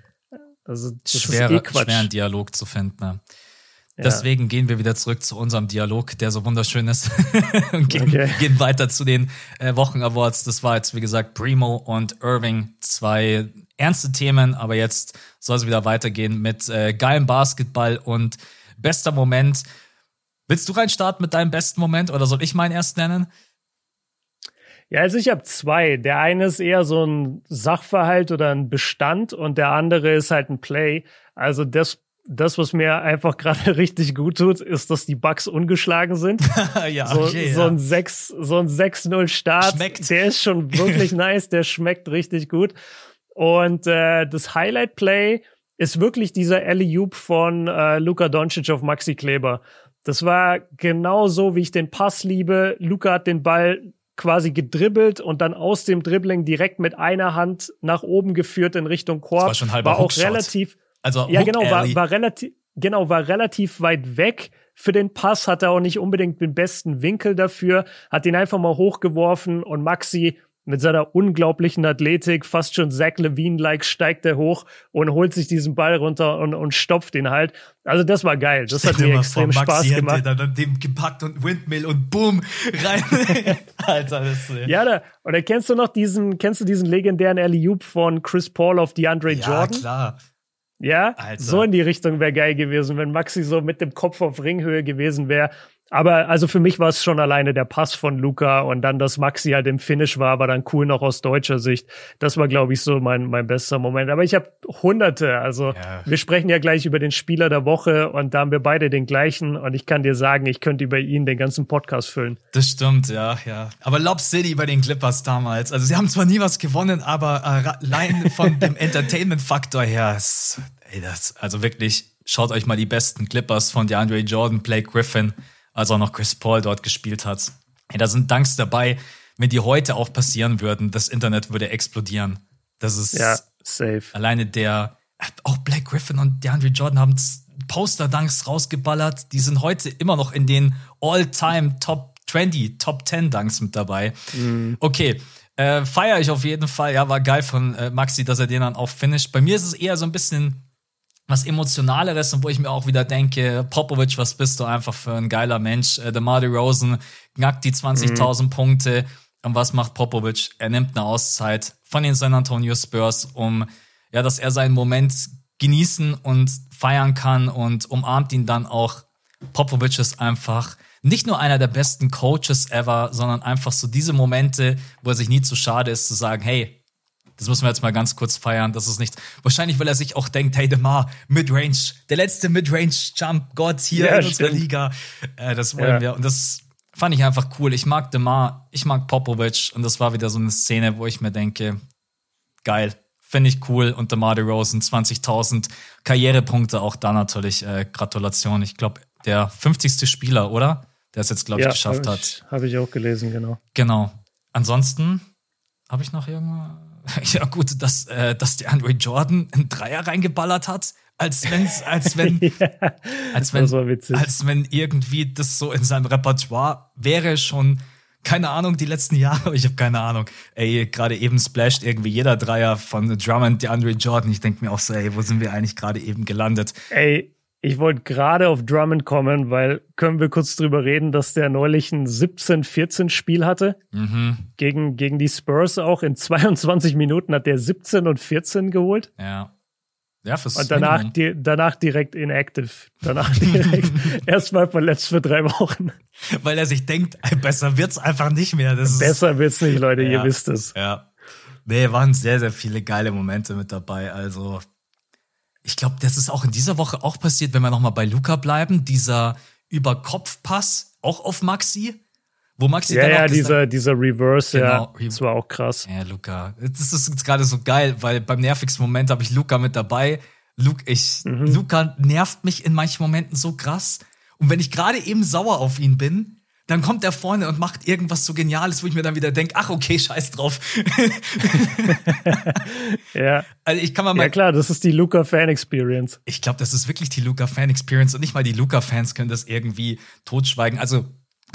Also das schwer, ist eh Quatsch. schwer einen Dialog zu finden. Ne? Ja. Deswegen gehen wir wieder zurück zu unserem Dialog, der so wunderschön ist, und gehen, okay. gehen, weiter zu den äh, Wochen-Awards. Das war jetzt, wie gesagt, Primo und Irving, zwei ernste Themen, aber jetzt soll es wieder weitergehen mit äh, geilem Basketball und bester Moment. Willst du reinstarten mit deinem besten Moment oder soll ich meinen erst nennen? Ja, also ich habe zwei. Der eine ist eher so ein Sachverhalt oder ein Bestand und der andere ist halt ein Play. Also das, das was mir einfach gerade richtig gut tut, ist, dass die Bugs ungeschlagen sind. ja, so, okay, so ein 6, so ein 6-0 Start. Schmeckt. Der ist schon wirklich nice, der schmeckt richtig gut. Und äh, das Highlight Play ist wirklich dieser alley von äh, Luka Doncic auf Maxi Kleber. Das war genau so, wie ich den Pass liebe. Luka hat den Ball quasi gedribbelt und dann aus dem Dribbling direkt mit einer Hand nach oben geführt in Richtung Korb. Das war schon halber war auch relativ. Also ja, genau, war, war relativ, genau, war relativ weit weg für den Pass, hatte auch nicht unbedingt den besten Winkel dafür, hat ihn einfach mal hochgeworfen und Maxi mit seiner unglaublichen Athletik, fast schon Zach Levine-like, steigt er hoch und holt sich diesen Ball runter und, und stopft ihn halt. Also das war geil. Das hat mir extrem vor, Spaß gemacht. Hätte dann dem gepackt und Windmill und boom rein. Alter, das ist Ja, da, und dann kennst du noch diesen, kennst du diesen legendären alley von Chris Paul auf DeAndre ja, Jordan? Ja, klar. Ja, Alter. so in die Richtung wäre geil gewesen, wenn Maxi so mit dem Kopf auf Ringhöhe gewesen wäre. Aber also für mich war es schon alleine der Pass von Luca und dann, dass Maxi halt im Finish war, war dann cool noch aus deutscher Sicht. Das war, glaube ich, so mein, mein bester Moment. Aber ich habe hunderte. Also ja. wir sprechen ja gleich über den Spieler der Woche und da haben wir beide den gleichen. Und ich kann dir sagen, ich könnte über ihn den ganzen Podcast füllen. Das stimmt, ja, ja. Aber Lob City bei den Clippers damals. Also sie haben zwar nie was gewonnen, aber äh, allein von dem Entertainment-Faktor her, ist, ey, das, also wirklich, schaut euch mal die besten Clippers von DeAndre Jordan, Blake Griffin als auch noch Chris Paul dort gespielt hat. Hey, da sind Danks dabei, wenn die heute auch passieren würden, das Internet würde explodieren. Das ist ja, safe. alleine der, auch Black Griffin und DeAndre Jordan haben Poster-Dunks rausgeballert. Die sind heute immer noch in den All-Time Top 20, Top 10 Dunks mit dabei. Mhm. Okay. Äh, Feiere ich auf jeden Fall. Ja, war geil von äh, Maxi, dass er den dann auch finisht. Bei mir ist es eher so ein bisschen was Emotionaleres und wo ich mir auch wieder denke, Popovic, was bist du einfach für ein geiler Mensch. Äh, DeMar Rosen knackt die 20.000 mhm. Punkte. Und was macht Popovic? Er nimmt eine Auszeit von den San Antonio Spurs, um, ja, dass er seinen Moment genießen und feiern kann und umarmt ihn dann auch. Popovic ist einfach nicht nur einer der besten Coaches ever, sondern einfach so diese Momente, wo er sich nie zu schade ist zu sagen, hey, das müssen wir jetzt mal ganz kurz feiern. Das ist nicht. Wahrscheinlich, weil er sich auch denkt, hey, DeMar, Midrange, der letzte Midrange-Jump-Gott hier ja, in unserer stimmt. Liga. Äh, das wollen ja. wir. Und das fand ich einfach cool. Ich mag DeMar, ich mag Popovic. Und das war wieder so eine Szene, wo ich mir denke, geil. Finde ich cool. Und DeMar DeRozan, 20.000 Karrierepunkte. Auch da natürlich äh, Gratulation. Ich glaube, der 50. Spieler, oder? Der es jetzt, glaube ich, ja, geschafft hab ich, hat. Habe ich auch gelesen, genau. Genau. Ansonsten habe ich noch irgendwas ja gut, dass, äh, dass der Andre Jordan einen Dreier reingeballert hat, als wenn's, als wenn, ja, als wenn, als wenn irgendwie das so in seinem Repertoire wäre schon, keine Ahnung, die letzten Jahre, ich habe keine Ahnung. Ey, gerade eben splasht irgendwie jeder Dreier von Drummond, der Andre Jordan. Ich denke mir auch so, ey, wo sind wir eigentlich gerade eben gelandet? Ey, ich wollte gerade auf Drummond kommen, weil können wir kurz drüber reden, dass der neulich ein 17-14-Spiel hatte. Mhm. Gegen, gegen die Spurs auch. In 22 Minuten hat der 17 und 14 geholt. Ja. Ja, fürs Und danach, die, danach direkt inactive. Danach direkt erstmal verletzt für drei Wochen. Weil er sich denkt, besser wird's einfach nicht mehr. Das besser wird's nicht, Leute, ja, ihr wisst es. Ja. Nee, waren sehr, sehr viele geile Momente mit dabei. Also, ich glaube, das ist auch in dieser Woche auch passiert, wenn wir nochmal bei Luca bleiben. Dieser Überkopfpass auch auf Maxi. Wo Maxi ja, dann ja, dieser, dieser Reverse, genau, ja, das war auch krass. Ja, Luca. Das ist jetzt gerade so geil, weil beim nervigsten Moment habe ich Luca mit dabei. Luke, ich, mhm. Luca nervt mich in manchen Momenten so krass. Und wenn ich gerade eben sauer auf ihn bin, dann kommt er vorne und macht irgendwas so Geniales, wo ich mir dann wieder denke, ach okay, scheiß drauf. ja. Also ich kann mal, Ja klar, das ist die Luca-Fan-Experience. Ich glaube, das ist wirklich die Luca-Fan-Experience und nicht mal die Luca-Fans können das irgendwie totschweigen. Also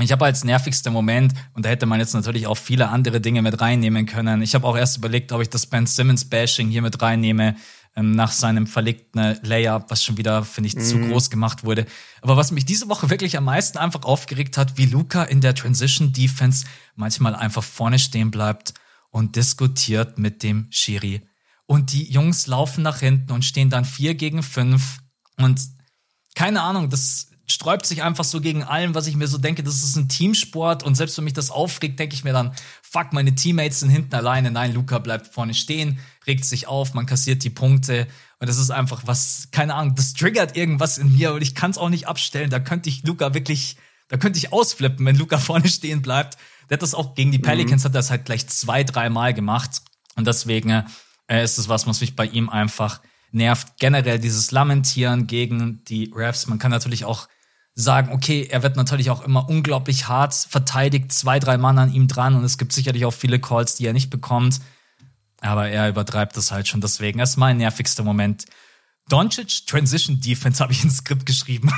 ich habe als nervigster Moment, und da hätte man jetzt natürlich auch viele andere Dinge mit reinnehmen können. Ich habe auch erst überlegt, ob ich das Ben Simmons-Bashing hier mit reinnehme nach seinem verlegten Layup, was schon wieder, finde ich, zu mhm. groß gemacht wurde. Aber was mich diese Woche wirklich am meisten einfach aufgeregt hat, wie Luca in der Transition Defense manchmal einfach vorne stehen bleibt und diskutiert mit dem Schiri. Und die Jungs laufen nach hinten und stehen dann vier gegen fünf und keine Ahnung, das sträubt sich einfach so gegen allem, was ich mir so denke, das ist ein Teamsport und selbst wenn mich das aufregt, denke ich mir dann, fuck, meine Teammates sind hinten alleine. Nein, Luca bleibt vorne stehen, regt sich auf, man kassiert die Punkte und das ist einfach was, keine Ahnung, das triggert irgendwas in mir und ich kann es auch nicht abstellen. Da könnte ich Luca wirklich, da könnte ich ausflippen, wenn Luca vorne stehen bleibt. Der hat das auch gegen die mhm. Pelicans, mhm. hat das halt gleich zwei, dreimal gemacht und deswegen äh, ist es was, was mich bei ihm einfach nervt. Generell dieses Lamentieren gegen die Refs. Man kann natürlich auch sagen, okay, er wird natürlich auch immer unglaublich hart verteidigt, zwei, drei Mann an ihm dran und es gibt sicherlich auch viele Calls, die er nicht bekommt. Aber er übertreibt das halt schon deswegen. Das ist mein nervigster Moment. Doncic Transition Defense habe ich ins Skript geschrieben.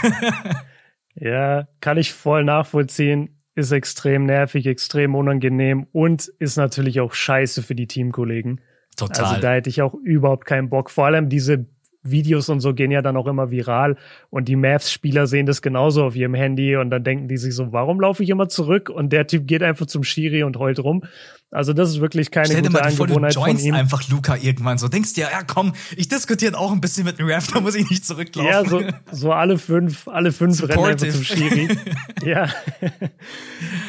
ja, kann ich voll nachvollziehen. Ist extrem nervig, extrem unangenehm und ist natürlich auch scheiße für die Teamkollegen. Total. Also da hätte ich auch überhaupt keinen Bock. Vor allem diese Videos und so gehen ja dann auch immer viral und die Mavs-Spieler sehen das genauso auf ihrem Handy und dann denken die sich so, warum laufe ich immer zurück? Und der Typ geht einfach zum Schiri und heult rum. Also das ist wirklich keine Stell gute dir mal Angewohnheit du von ihm. einfach Luca irgendwann so. Denkst dir, ja komm, ich diskutiere auch ein bisschen mit dem Ref, da muss ich nicht zurücklaufen. Ja, so, so alle fünf, alle fünf Supportive. rennen einfach zum Schiri. ja.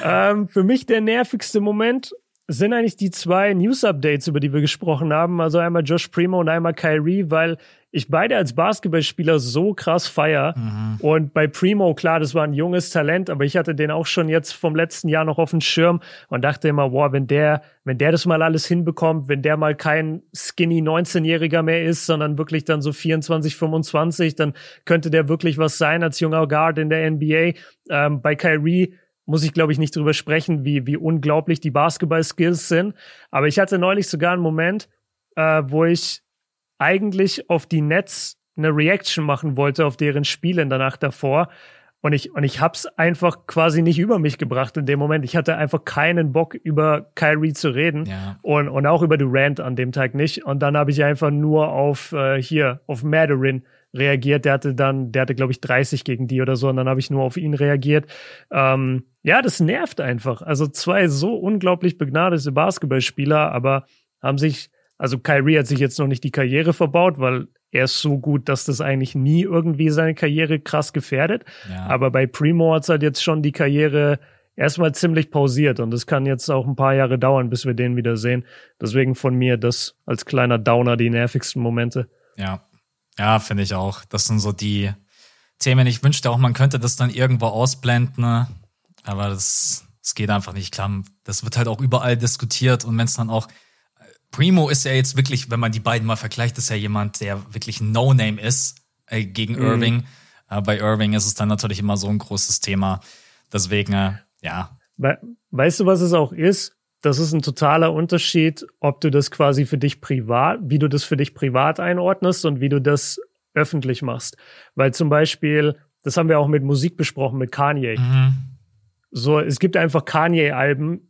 ähm, für mich der nervigste Moment sind eigentlich die zwei News-Updates, über die wir gesprochen haben. Also einmal Josh Primo und einmal Kyrie, weil ich beide als Basketballspieler so krass feier. Mhm. Und bei Primo, klar, das war ein junges Talent, aber ich hatte den auch schon jetzt vom letzten Jahr noch auf dem Schirm und dachte immer, boah, wenn der, wenn der das mal alles hinbekommt, wenn der mal kein skinny 19-Jähriger mehr ist, sondern wirklich dann so 24, 25, dann könnte der wirklich was sein als junger Guard in der NBA. Ähm, bei Kyrie muss ich, glaube ich, nicht drüber sprechen, wie, wie unglaublich die Basketball-Skills sind. Aber ich hatte neulich sogar einen Moment, äh, wo ich eigentlich auf die Nets eine Reaction machen wollte auf deren Spiel in der Nacht davor. Und ich, und ich hab's einfach quasi nicht über mich gebracht in dem Moment. Ich hatte einfach keinen Bock, über Kyrie zu reden. Ja. Und, und auch über Durant an dem Tag nicht. Und dann habe ich einfach nur auf äh, hier, auf Madarin reagiert. Der hatte dann, der hatte, glaube ich, 30 gegen die oder so. Und dann habe ich nur auf ihn reagiert. Ähm, ja, das nervt einfach. Also zwei so unglaublich begnadete Basketballspieler, aber haben sich also Kyrie hat sich jetzt noch nicht die Karriere verbaut, weil er ist so gut, dass das eigentlich nie irgendwie seine Karriere krass gefährdet. Ja. Aber bei Primo hat es halt jetzt schon die Karriere erstmal ziemlich pausiert und es kann jetzt auch ein paar Jahre dauern, bis wir den wieder sehen. Deswegen von mir das als kleiner Downer die nervigsten Momente. Ja, ja, finde ich auch. Das sind so die Themen. Ich wünschte auch, man könnte das dann irgendwo ausblenden, ne? aber das, das geht einfach nicht. Klar, das wird halt auch überall diskutiert und wenn es dann auch Primo ist ja jetzt wirklich, wenn man die beiden mal vergleicht, ist ja jemand, der wirklich ein No-Name ist äh, gegen mhm. Irving. Äh, bei Irving ist es dann natürlich immer so ein großes Thema. Deswegen, äh, ja. weißt du, was es auch ist? Das ist ein totaler Unterschied, ob du das quasi für dich privat, wie du das für dich privat einordnest und wie du das öffentlich machst. Weil zum Beispiel, das haben wir auch mit Musik besprochen, mit Kanye. Mhm. So, es gibt einfach Kanye-Alben,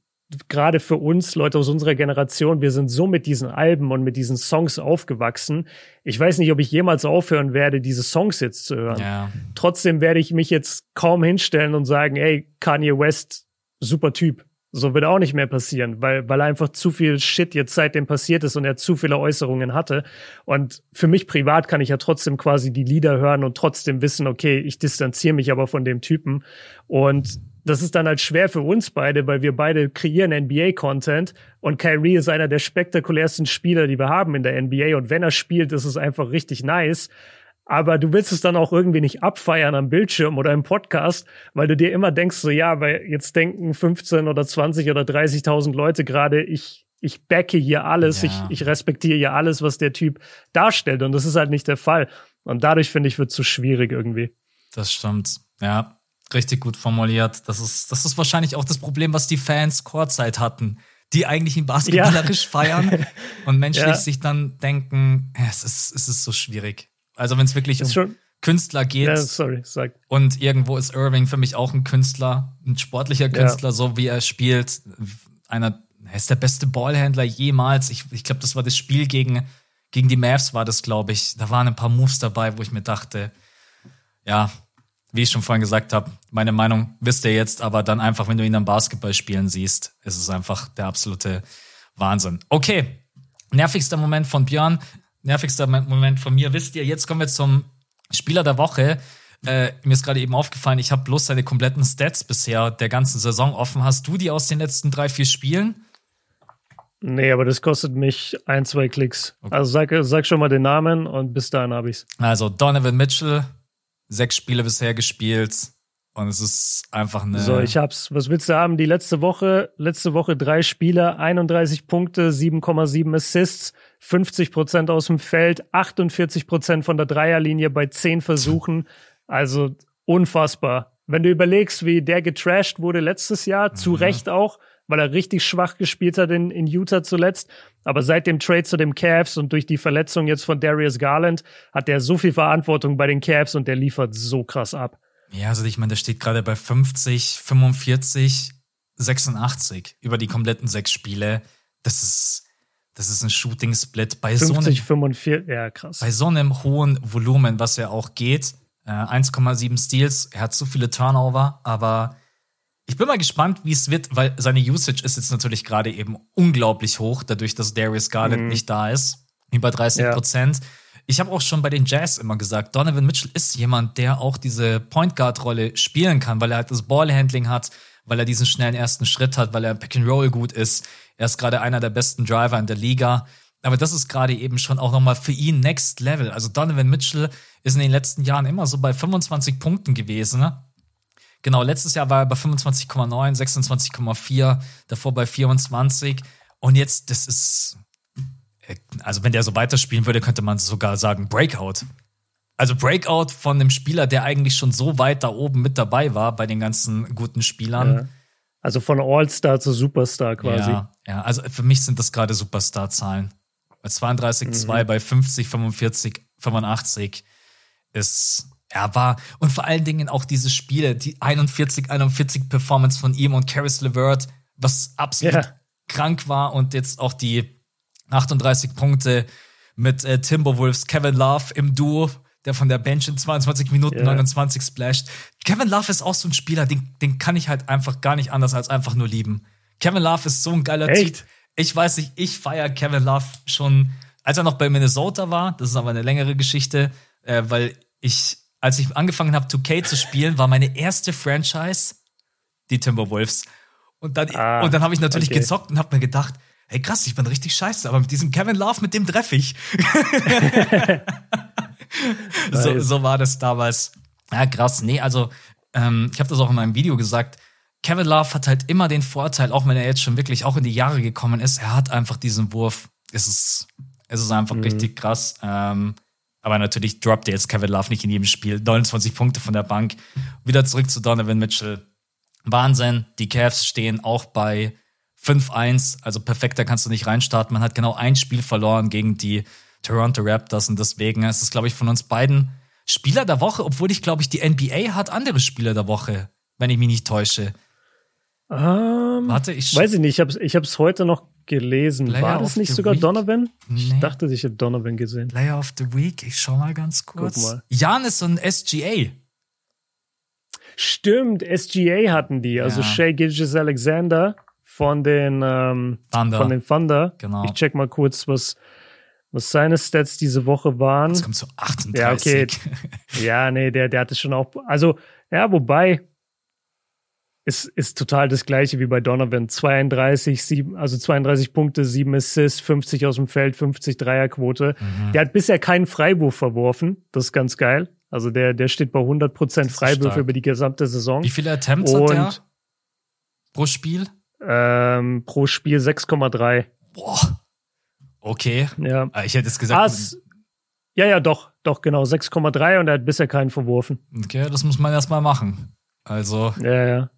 gerade für uns, Leute aus unserer Generation, wir sind so mit diesen Alben und mit diesen Songs aufgewachsen. Ich weiß nicht, ob ich jemals aufhören werde, diese Songs jetzt zu hören. Ja. Trotzdem werde ich mich jetzt kaum hinstellen und sagen, ey, Kanye West, super Typ. So wird auch nicht mehr passieren, weil, weil einfach zu viel Shit jetzt seitdem passiert ist und er zu viele Äußerungen hatte. Und für mich privat kann ich ja trotzdem quasi die Lieder hören und trotzdem wissen, okay, ich distanziere mich aber von dem Typen. Und das ist dann halt schwer für uns beide, weil wir beide kreieren NBA-Content und Kyrie ist einer der spektakulärsten Spieler, die wir haben in der NBA und wenn er spielt, ist es einfach richtig nice. Aber du willst es dann auch irgendwie nicht abfeiern am Bildschirm oder im Podcast, weil du dir immer denkst, so ja, weil jetzt denken 15 oder 20 oder 30.000 Leute gerade, ich, ich backe hier alles, ja. ich, ich respektiere hier alles, was der Typ darstellt. Und das ist halt nicht der Fall. Und dadurch finde ich, wird es zu schwierig irgendwie. Das stimmt. Ja, richtig gut formuliert. Das ist, das ist wahrscheinlich auch das Problem, was die Fans Chorzeit hatten, die eigentlich ihn basketballerisch ja. feiern und menschlich ja. sich dann denken, es ist, es ist so schwierig. Also wenn es wirklich ist um schon, Künstler geht. Ja, sorry, sag. Und irgendwo ist Irving für mich auch ein Künstler, ein sportlicher Künstler, ja. so wie er spielt. Einer, er ist der beste Ballhändler jemals. Ich, ich glaube, das war das Spiel gegen, gegen die Mavs, war das, glaube ich. Da waren ein paar Moves dabei, wo ich mir dachte, ja, wie ich schon vorhin gesagt habe, meine Meinung wisst ihr jetzt, aber dann einfach, wenn du ihn am Basketball spielen siehst, ist es einfach der absolute Wahnsinn. Okay, nervigster Moment von Björn nervigster Moment von mir. Wisst ihr, jetzt kommen wir zum Spieler der Woche. Äh, mir ist gerade eben aufgefallen, ich habe bloß seine kompletten Stats bisher der ganzen Saison offen. Hast du die aus den letzten drei, vier Spielen? Nee, aber das kostet mich ein, zwei Klicks. Okay. Also sag, sag schon mal den Namen und bis dahin habe ich's. Also Donovan Mitchell, sechs Spiele bisher gespielt. Und es ist einfach eine. So, ich hab's. Was willst du haben? Die letzte Woche, letzte Woche drei Spiele, 31 Punkte, 7,7 Assists, 50 Prozent aus dem Feld, 48 Prozent von der Dreierlinie bei zehn Versuchen. Also unfassbar. Wenn du überlegst, wie der getrashed wurde letztes Jahr, zu ja. Recht auch, weil er richtig schwach gespielt hat in, in Utah zuletzt. Aber seit dem Trade zu den Cavs und durch die Verletzung jetzt von Darius Garland hat er so viel Verantwortung bei den Cavs und der liefert so krass ab. Ja, also ich meine, der steht gerade bei 50, 45, 86 über die kompletten sechs Spiele. Das ist, das ist ein Shooting-Split bei 50, so einem, 45, ja krass. Bei so einem hohen Volumen, was ja auch geht. Äh, 1,7 Steals, er hat so viele Turnover, aber ich bin mal gespannt, wie es wird, weil seine Usage ist jetzt natürlich gerade eben unglaublich hoch, dadurch, dass Darius Garland mhm. nicht da ist. Über 30 Prozent. Ja. Ich habe auch schon bei den Jazz immer gesagt, Donovan Mitchell ist jemand, der auch diese Point Guard Rolle spielen kann, weil er halt das Ballhandling hat, weil er diesen schnellen ersten Schritt hat, weil er Pick and Roll gut ist. Er ist gerade einer der besten Driver in der Liga. Aber das ist gerade eben schon auch nochmal für ihn Next Level. Also Donovan Mitchell ist in den letzten Jahren immer so bei 25 Punkten gewesen. Ne? Genau, letztes Jahr war er bei 25,9, 26,4, davor bei 24. Und jetzt, das ist, also wenn der so weiterspielen würde, könnte man sogar sagen Breakout. Also Breakout von einem Spieler, der eigentlich schon so weit da oben mit dabei war bei den ganzen guten Spielern. Ja. Also von All-Star zu Superstar quasi. Ja, ja, also für mich sind das gerade Superstar-Zahlen. Bei 32, mhm. 2, bei 50, 45, 85 ist, er war, und vor allen Dingen auch diese Spiele, die 41, 41 Performance von ihm und Caris LeVert, was absolut ja. krank war und jetzt auch die 38 Punkte mit äh, Timberwolves, Kevin Love im Duo, der von der Bench in 22 Minuten yeah. 29 splasht. Kevin Love ist auch so ein Spieler, den, den kann ich halt einfach gar nicht anders als einfach nur lieben. Kevin Love ist so ein geiler Echt? Typ. Ich weiß nicht, ich feiere Kevin Love schon, als er noch bei Minnesota war. Das ist aber eine längere Geschichte, äh, weil ich, als ich angefangen habe, 2K zu spielen, war meine erste Franchise die Timberwolves. Und dann, ah, und dann habe ich natürlich okay. gezockt und habe mir gedacht, hey krass, ich bin richtig scheiße, aber mit diesem Kevin Love, mit dem treffe ich. so, so war das damals. Ja, krass. Nee, also ähm, ich habe das auch in meinem Video gesagt. Kevin Love hat halt immer den Vorteil, auch wenn er jetzt schon wirklich auch in die Jahre gekommen ist, er hat einfach diesen Wurf. Es ist, es ist einfach mhm. richtig krass. Ähm, aber natürlich droppt er jetzt Kevin Love nicht in jedem Spiel. 29 Punkte von der Bank. Wieder zurück zu Donovan Mitchell. Wahnsinn. Die Cavs stehen auch bei 5-1, also perfekter kannst du nicht reinstarten. Man hat genau ein Spiel verloren gegen die Toronto Raptors und deswegen ist es, glaube ich, von uns beiden Spieler der Woche, obwohl ich, glaube ich, die NBA hat andere Spieler der Woche, wenn ich mich nicht täusche. Um, ähm, Warte, ich weiß ich nicht, ich habe es ich heute noch gelesen. Player War das nicht sogar Week? Donovan? Nee. Ich dachte, ich habe Donovan gesehen. Player of the Week, ich schau mal ganz kurz. Janis und SGA. Stimmt, SGA hatten die, also ja. Shea Gilgis Alexander von den, ähm, Thunder. Von den Thunder. Genau. Ich check mal kurz, was, was seine Stats diese Woche waren. Das kommt zu 38. Ja, okay. ja, nee, der, der hatte schon auch, also, ja, wobei, ist, ist total das gleiche wie bei Donovan. 32, 7, also 32 Punkte, 7 Assists, 50 aus dem Feld, 50 Dreierquote. Mhm. Der hat bisher keinen Freiwurf verworfen. Das ist ganz geil. Also der, der steht bei 100 Prozent Freiwürfe über die gesamte Saison. Wie viele Attempts Und, hat der pro Spiel? Ähm, pro Spiel 6,3. Boah. Okay. Ja. Ah, ich hätte es gesagt. As, ja, ja, doch, doch, genau. 6,3 und er hat bisher keinen verworfen. Okay, das muss man erstmal machen. Also. Ja, ja.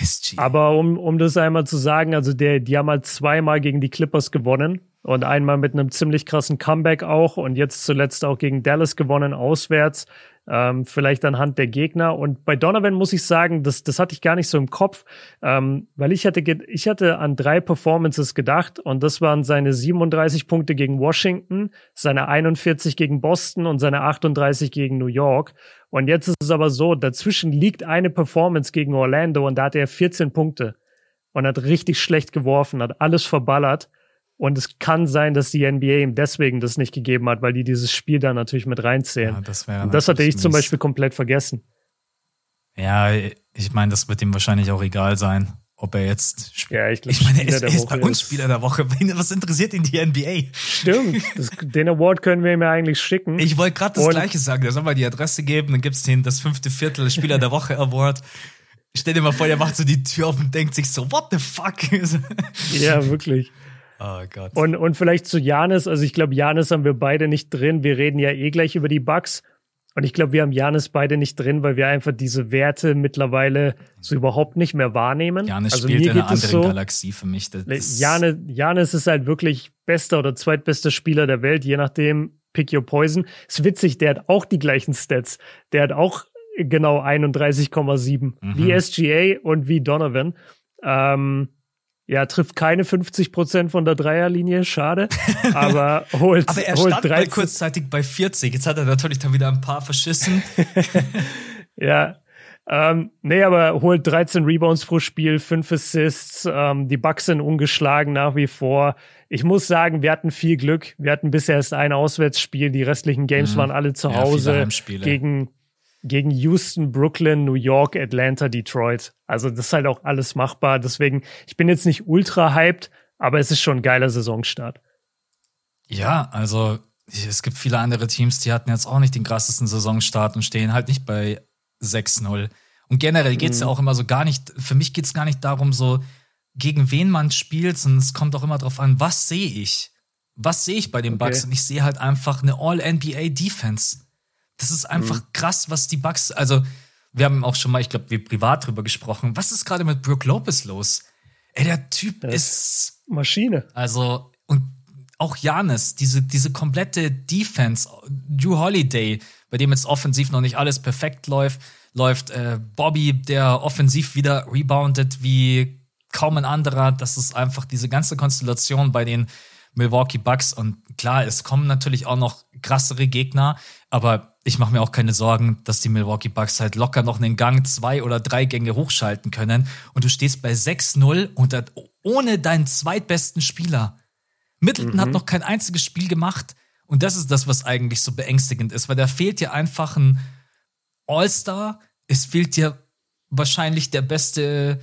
SG. Aber um, um das einmal zu sagen, also der, die haben halt zweimal gegen die Clippers gewonnen und einmal mit einem ziemlich krassen Comeback auch und jetzt zuletzt auch gegen Dallas gewonnen auswärts ähm, vielleicht anhand der Gegner. Und bei Donovan muss ich sagen, das, das hatte ich gar nicht so im Kopf, ähm, weil ich hatte, ich hatte an drei Performances gedacht und das waren seine 37 Punkte gegen Washington, seine 41 gegen Boston und seine 38 gegen New York. Und jetzt ist es aber so, dazwischen liegt eine Performance gegen Orlando und da hat er 14 Punkte und hat richtig schlecht geworfen, hat alles verballert. Und es kann sein, dass die NBA ihm deswegen das nicht gegeben hat, weil die dieses Spiel da natürlich mit reinzählen. Ja, das Und das hatte ich zum Beispiel komplett vergessen. Ja, ich meine, das wird ihm wahrscheinlich auch egal sein, ob er jetzt. Ja, ich, glaub, ich meine, er ist, er ist bei uns Spieler der Woche. Was interessiert ihn die NBA? Stimmt. Das, den Award können wir ihm ja eigentlich schicken. Ich wollte gerade das Und Gleiche sagen. Da soll mal die Adresse geben, dann gibt's den das fünfte Viertel Spieler der Woche Award. Stell dir mal vor, er macht so die Tür auf und denkt sich so, what the fuck? ja, wirklich. Oh Gott. Und, und vielleicht zu Janis, also ich glaube, Janis haben wir beide nicht drin. Wir reden ja eh gleich über die Bugs. Und ich glaube, wir haben Janis beide nicht drin, weil wir einfach diese Werte mittlerweile so überhaupt nicht mehr wahrnehmen. Janis also spielt in einer anderen so, Galaxie für mich. Janis, Janis ist halt wirklich bester oder zweitbester Spieler der Welt, je nachdem, pick your poison. Ist witzig, der hat auch die gleichen Stats. Der hat auch genau 31,7 mhm. wie SGA und wie Donovan. Ähm, ja, trifft keine 50 Prozent von der Dreierlinie, schade. Aber holt Aber er holt stand 13. kurzzeitig bei 40. Jetzt hat er natürlich dann wieder ein paar verschissen. ja. Ähm, nee, aber holt 13 Rebounds pro Spiel, 5 Assists. Ähm, die Bucks sind ungeschlagen nach wie vor. Ich muss sagen, wir hatten viel Glück. Wir hatten bisher erst ein Auswärtsspiel. Die restlichen Games mhm. waren alle zu Hause gegen gegen Houston, Brooklyn, New York, Atlanta, Detroit. Also das ist halt auch alles machbar. Deswegen, ich bin jetzt nicht ultra hyped, aber es ist schon ein geiler Saisonstart. Ja, also es gibt viele andere Teams, die hatten jetzt auch nicht den krassesten Saisonstart und stehen halt nicht bei 6-0. Und generell geht es mhm. ja auch immer so gar nicht, für mich geht es gar nicht darum, so gegen wen man spielt, sondern es kommt auch immer darauf an, was sehe ich? Was sehe ich bei den Bucks? Okay. Und ich sehe halt einfach eine All-NBA-Defense. Das ist einfach mhm. krass, was die Bugs, also wir haben auch schon mal, ich glaube, wir privat drüber gesprochen. Was ist gerade mit Brooke Lopez los? Ey, der Typ ist, ist Maschine. Also und auch Janis, diese diese komplette Defense, Drew Holiday, bei dem jetzt offensiv noch nicht alles perfekt läuft, läuft äh, Bobby, der offensiv wieder reboundet wie kaum ein anderer. Das ist einfach diese ganze Konstellation bei den Milwaukee Bucks und klar, es kommen natürlich auch noch krassere Gegner, aber ich mache mir auch keine Sorgen, dass die Milwaukee Bucks halt locker noch einen Gang zwei oder drei Gänge hochschalten können. Und du stehst bei 6-0 und ohne deinen zweitbesten Spieler. Middleton mhm. hat noch kein einziges Spiel gemacht. Und das ist das, was eigentlich so beängstigend ist, weil da fehlt dir einfach ein All-Star. Es fehlt dir wahrscheinlich der beste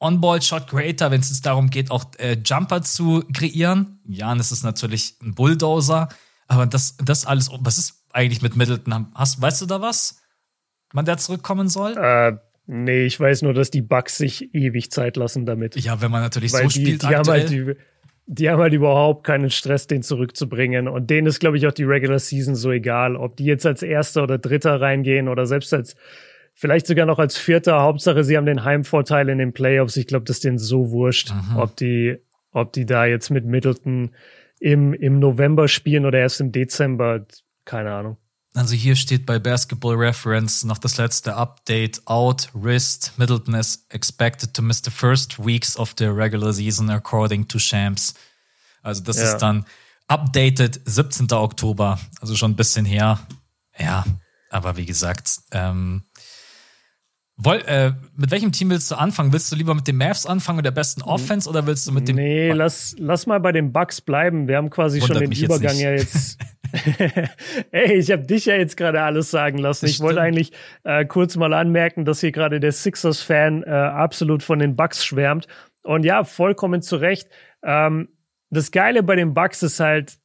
On-Ball-Shot-Creator, wenn es darum geht, auch äh, Jumper zu kreieren. Jan ist es natürlich ein Bulldozer. Aber das, das alles, was ist eigentlich mit Middleton? Hast, weißt du da was? Wann der zurückkommen soll? Äh, nee, ich weiß nur, dass die Bugs sich ewig Zeit lassen damit. Ja, wenn man natürlich Weil so die, spielt die Haben halt die, die haben halt überhaupt keinen Stress, den zurückzubringen. Und denen ist, glaube ich, auch die Regular Season so egal. Ob die jetzt als Erster oder Dritter reingehen oder selbst als, vielleicht sogar noch als Vierter. Hauptsache, sie haben den Heimvorteil in den Playoffs. Ich glaube, das ist denen so wurscht, mhm. ob die, ob die da jetzt mit Middleton im, im November spielen oder erst im Dezember. Keine Ahnung. Also hier steht bei Basketball Reference noch das letzte Update. Out, wrist, Middleton is expected to miss the first weeks of the regular season according to Shams. Also das ja. ist dann updated 17. Oktober, also schon ein bisschen her. Ja, aber wie gesagt, ähm, Woll, äh, mit welchem Team willst du anfangen? Willst du lieber mit den Mavs anfangen mit der besten Offense oder willst du mit dem. Nee, lass, lass mal bei den Bucks bleiben. Wir haben quasi Wundert schon den Übergang jetzt ja jetzt Ey, ich habe dich ja jetzt gerade alles sagen lassen. Das ich wollte eigentlich äh, kurz mal anmerken, dass hier gerade der Sixers-Fan äh, absolut von den Bucks schwärmt. Und ja, vollkommen zu Recht. Ähm, das Geile bei den Bucks ist halt,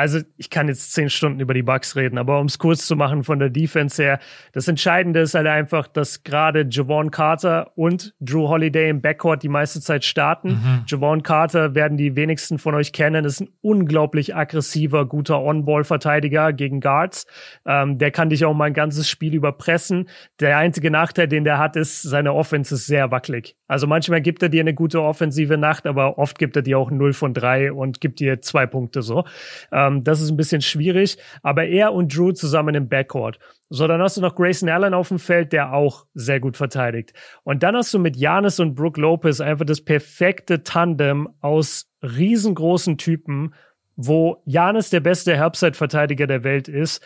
also ich kann jetzt zehn Stunden über die Bugs reden, aber um es kurz zu machen von der Defense her, das Entscheidende ist halt einfach, dass gerade Javon Carter und Drew Holiday im Backcourt die meiste Zeit starten. Mhm. Javon Carter werden die wenigsten von euch kennen, ist ein unglaublich aggressiver, guter On-Ball-Verteidiger gegen Guards. Ähm, der kann dich auch mal ein ganzes Spiel überpressen. Der einzige Nachteil, den der hat, ist, seine Offense ist sehr wackelig. Also manchmal gibt er dir eine gute offensive Nacht, aber oft gibt er dir auch 0 von 3 und gibt dir zwei Punkte so. Ähm, das ist ein bisschen schwierig, aber er und Drew zusammen im Backcourt. So, dann hast du noch Grayson Allen auf dem Feld, der auch sehr gut verteidigt. Und dann hast du mit Janis und Brooke Lopez einfach das perfekte Tandem aus riesengroßen Typen, wo Janis der beste Herbstzeit-Verteidiger der Welt ist,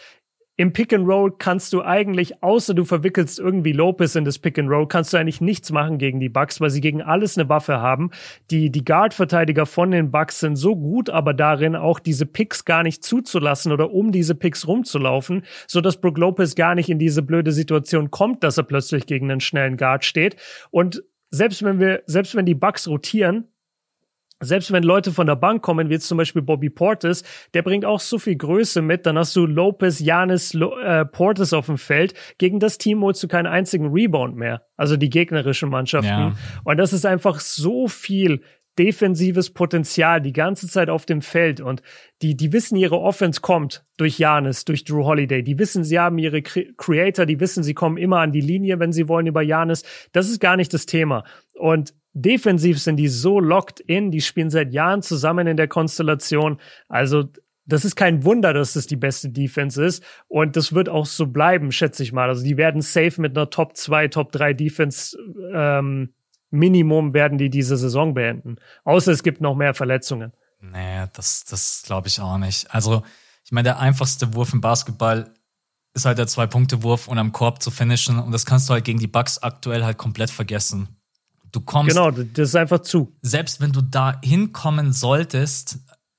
im Pick and Roll kannst du eigentlich, außer du verwickelst irgendwie Lopez in das Pick and Roll, kannst du eigentlich nichts machen gegen die Bucks, weil sie gegen alles eine Waffe haben. Die, die Guard-Verteidiger von den Bucks sind so gut, aber darin auch diese Picks gar nicht zuzulassen oder um diese Picks rumzulaufen, so dass Brook Lopez gar nicht in diese blöde Situation kommt, dass er plötzlich gegen einen schnellen Guard steht. Und selbst wenn wir, selbst wenn die Bucks rotieren, selbst wenn Leute von der Bank kommen, wie jetzt zum Beispiel Bobby Portis, der bringt auch so viel Größe mit, dann hast du Lopez, Janis, Lo äh, Portis auf dem Feld. Gegen das Team holst du keinen einzigen Rebound mehr. Also die gegnerischen Mannschaften. Ja. Und das ist einfach so viel defensives Potenzial die ganze Zeit auf dem Feld und die, die wissen, ihre Offense kommt durch Janis, durch Drew Holiday. Die wissen, sie haben ihre Creator, die wissen, sie kommen immer an die Linie, wenn sie wollen über Janis. Das ist gar nicht das Thema. Und Defensiv sind die so locked in, die spielen seit Jahren zusammen in der Konstellation. Also das ist kein Wunder, dass das die beste Defense ist. Und das wird auch so bleiben, schätze ich mal. Also die werden safe mit einer Top 2, Top 3 Defense ähm, Minimum werden die diese Saison beenden. Außer es gibt noch mehr Verletzungen. Nee, das, das glaube ich auch nicht. Also, ich meine, der einfachste Wurf im Basketball ist halt der Zwei-Punkte-Wurf und am Korb zu finishen. Und das kannst du halt gegen die Bucks aktuell halt komplett vergessen. Du kommst. Genau, das ist einfach zu. Selbst wenn du da hinkommen solltest,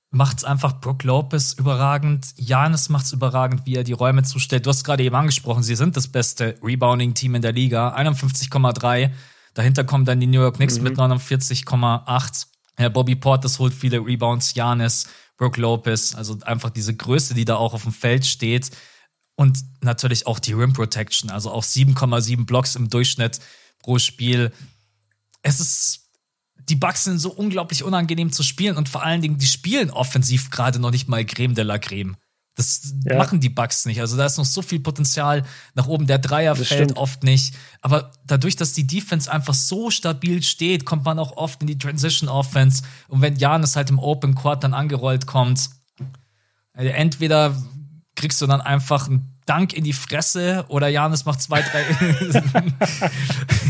macht es einfach Brook Lopez überragend. Janis macht es überragend, wie er die Räume zustellt. Du hast gerade eben angesprochen, sie sind das beste Rebounding-Team in der Liga. 51,3. Dahinter kommen dann die New York Knicks mhm. mit 49,8. Ja, Bobby Portis holt viele Rebounds. Janis, Brook Lopez, also einfach diese Größe, die da auch auf dem Feld steht. Und natürlich auch die Rim Protection, also auch 7,7 Blocks im Durchschnitt pro Spiel es ist die Bugs sind so unglaublich unangenehm zu spielen und vor allen Dingen, die spielen offensiv gerade noch nicht mal Creme de la Creme. Das ja. machen die Bugs nicht. Also da ist noch so viel Potenzial nach oben. Der Dreier das fällt stimmt. oft nicht. Aber dadurch, dass die Defense einfach so stabil steht, kommt man auch oft in die Transition Offense. Und wenn Janis halt im Open Court dann angerollt kommt, äh, entweder kriegst du dann einfach ein Dank in die Fresse oder Janis macht zwei, drei.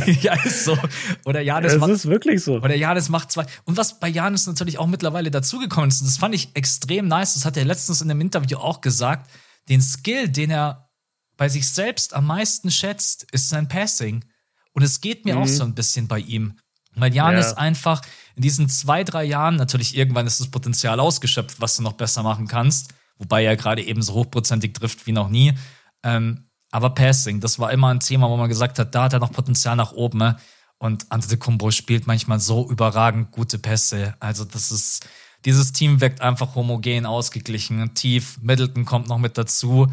ja, ist so. Oder Janis es macht. ist wirklich so. Oder Janis macht zwei. Und was bei Janis natürlich auch mittlerweile dazugekommen ist, das fand ich extrem nice, das hat er letztens in einem Interview auch gesagt, den Skill, den er bei sich selbst am meisten schätzt, ist sein Passing. Und es geht mir mhm. auch so ein bisschen bei ihm. Weil Janis ja. einfach in diesen zwei, drei Jahren, natürlich irgendwann ist das Potenzial ausgeschöpft, was du noch besser machen kannst wobei er gerade eben so hochprozentig trifft wie noch nie. Ähm, aber Passing, das war immer ein Thema, wo man gesagt hat, da hat er noch Potenzial nach oben. Ne? Und Antetokounmpo spielt manchmal so überragend gute Pässe. Also das ist, dieses Team wirkt einfach homogen, ausgeglichen, tief. Middleton kommt noch mit dazu.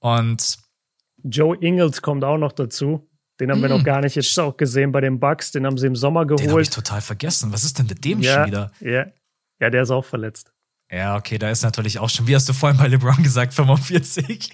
Und Joe Ingles kommt auch noch dazu. Den haben mm. wir noch hm. gar nicht jetzt auch gesehen bei den Bucks. Den haben sie im Sommer geholt. Den habe ich total vergessen. Was ist denn mit dem ja, schon wieder? Ja. ja, der ist auch verletzt. Ja, okay, da ist natürlich auch schon, wie hast du vorhin bei LeBron gesagt, 45.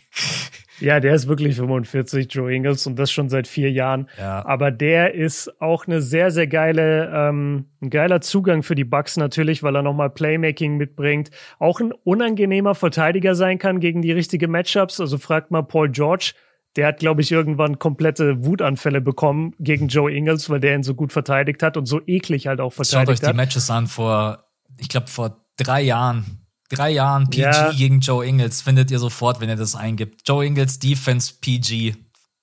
Ja, der ist wirklich 45, Joe Ingles, und das schon seit vier Jahren. Ja. Aber der ist auch eine sehr, sehr geile, ähm, ein geiler Zugang für die Bucks natürlich, weil er nochmal Playmaking mitbringt. Auch ein unangenehmer Verteidiger sein kann gegen die richtige Matchups. Also fragt mal Paul George. Der hat, glaube ich, irgendwann komplette Wutanfälle bekommen gegen Joe Ingles, weil der ihn so gut verteidigt hat und so eklig halt auch verteidigt hat. Schaut euch die Matches an vor, ich glaube, vor drei Jahren. Drei Jahren PG ja. gegen Joe Ingles findet ihr sofort, wenn ihr das eingibt. Joe Ingles Defense PG.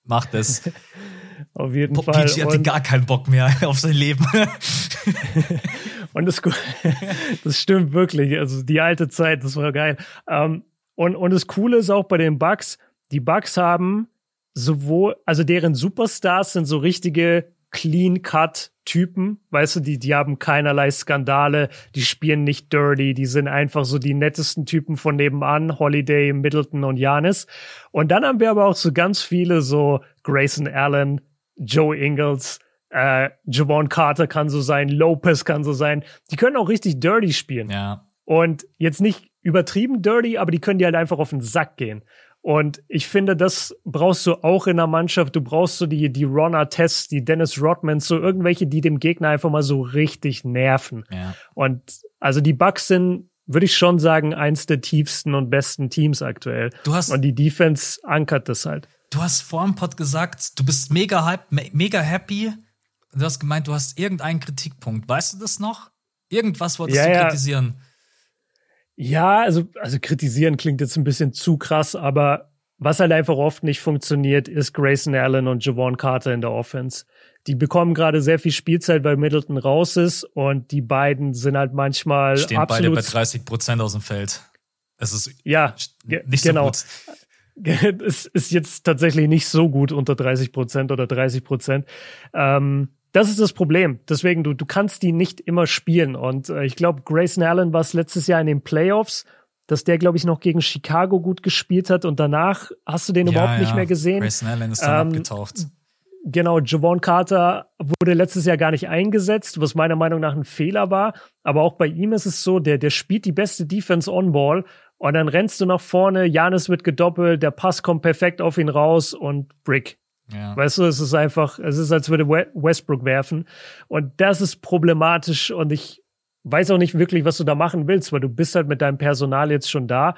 Macht es. Auf jeden P Fall. PG hatte und gar keinen Bock mehr auf sein Leben. und das, das stimmt wirklich. Also die alte Zeit, das war geil. Um, ähm, Und, und das Coole ist auch bei den Bucks, die Bucks haben sowohl, also deren Superstars sind so richtige Clean-Cut-Typen, weißt du, die, die haben keinerlei Skandale, die spielen nicht dirty, die sind einfach so die nettesten Typen von nebenan, Holiday, Middleton und Janis. Und dann haben wir aber auch so ganz viele so Grayson Allen, Joe Ingles, äh, Javon Carter kann so sein, Lopez kann so sein. Die können auch richtig dirty spielen. Ja. Und jetzt nicht übertrieben dirty, aber die können dir halt einfach auf den Sack gehen. Und ich finde, das brauchst du auch in der Mannschaft. Du brauchst so die, die Ron Artest, die Dennis Rodmans, so irgendwelche, die dem Gegner einfach mal so richtig nerven. Ja. Und also die Bucks sind, würde ich schon sagen, eins der tiefsten und besten Teams aktuell. Du hast, und die Defense ankert das halt. Du hast vor dem Pod gesagt, du bist mega hype, mega happy. Du hast gemeint, du hast irgendeinen Kritikpunkt. Weißt du das noch? Irgendwas wolltest ja, du ja. kritisieren. Ja, also, also kritisieren klingt jetzt ein bisschen zu krass, aber was halt einfach oft nicht funktioniert, ist Grayson Allen und Javon Carter in der Offense. Die bekommen gerade sehr viel Spielzeit, weil Middleton raus ist und die beiden sind halt manchmal Stehen absolut beide bei 30 Prozent aus dem Feld. Es ist ja nicht genau. so gut. es ist jetzt tatsächlich nicht so gut unter 30 Prozent oder 30 Prozent. Ähm, das ist das Problem. Deswegen, du, du kannst die nicht immer spielen. Und äh, ich glaube, Grayson Allen war es letztes Jahr in den Playoffs, dass der, glaube ich, noch gegen Chicago gut gespielt hat und danach hast du den Ja, überhaupt ja. nicht mehr gesehen. Grayson Allen ist dann Ähm, abgetaucht. Genau, Javon Carter wurde letztes Jahr gar nicht eingesetzt, was meiner Meinung nach ein Fehler war. Aber auch bei ihm ist es so, der, der spielt die beste Defense on Ball und dann rennst du nach vorne, Janis wird gedoppelt, der Pass kommt perfekt auf ihn raus und Brick. Ja. Weißt du, es ist einfach, es ist, als würde We- Westbrook werfen. Und das ist problematisch und ich weiß auch nicht wirklich, was du da machen willst, weil du bist halt mit deinem Personal jetzt schon da.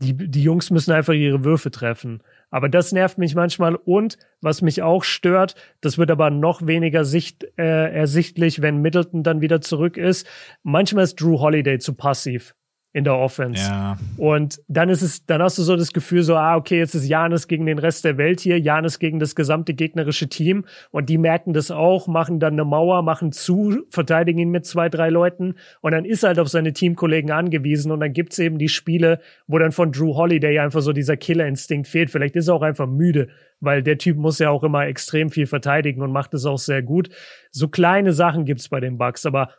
Die, die Jungs müssen einfach ihre Würfe treffen. Aber das nervt mich manchmal und was mich auch stört, das wird aber noch weniger sicht, äh, ersichtlich, wenn Middleton dann wieder zurück ist. Manchmal ist Drew Holiday zu passiv in der Offense. Ja. Und dann ist es, dann hast du so das Gefühl, so, ah, okay, jetzt ist Janis gegen den Rest der Welt hier, Janis gegen das gesamte gegnerische Team. Und die merken das auch, machen dann eine Mauer, machen zu, verteidigen ihn mit zwei, drei Leuten. Und dann ist er halt auf seine Teamkollegen angewiesen. Und dann gibt's eben die Spiele, wo dann von Drew Holiday einfach so dieser Killerinstinkt fehlt. Vielleicht ist er auch einfach müde, weil der Typ muss ja auch immer extrem viel verteidigen und macht es auch sehr gut. So kleine Sachen gibt's bei den Bucks, aber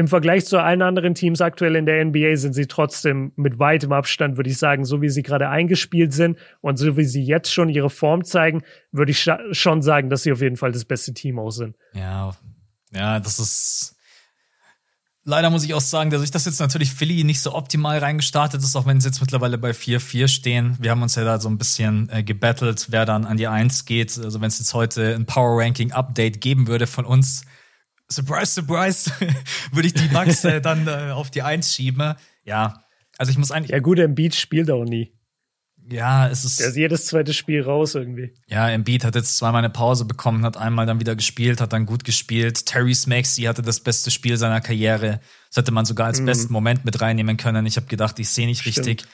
im Vergleich zu allen anderen Teams aktuell in der NBA sind sie trotzdem mit weitem Abstand, würde ich sagen, so wie sie gerade eingespielt sind und so wie sie jetzt schon ihre Form zeigen, würde ich schon sagen, dass sie auf jeden Fall das beste Team auch sind. Ja, ja, das ist. Leider muss ich auch sagen, dass ich das jetzt natürlich Philly nicht so optimal reingestartet ist, auch wenn sie jetzt mittlerweile bei 4-4 stehen. Wir haben uns ja da so ein bisschen äh, gebettelt, wer dann an die 1 geht. Also wenn es jetzt heute ein Power Ranking Update geben würde von uns, surprise, surprise, würde ich die Bucks äh, dann äh, auf die 1 schieben. Ja, also ich muss eigentlich, Ja gut, Embiid spielt auch nie. ja, es ist. Der ist jedes zweite Spiel raus irgendwie. Ja, Embiid hat jetzt zweimal eine Pause bekommen, hat einmal dann wieder gespielt, hat dann gut gespielt. Terry Maxey hatte das beste Spiel seiner Karriere. Das hätte man sogar als besten Moment mit reinnehmen können. Ich habe gedacht, ich sehe nicht richtig.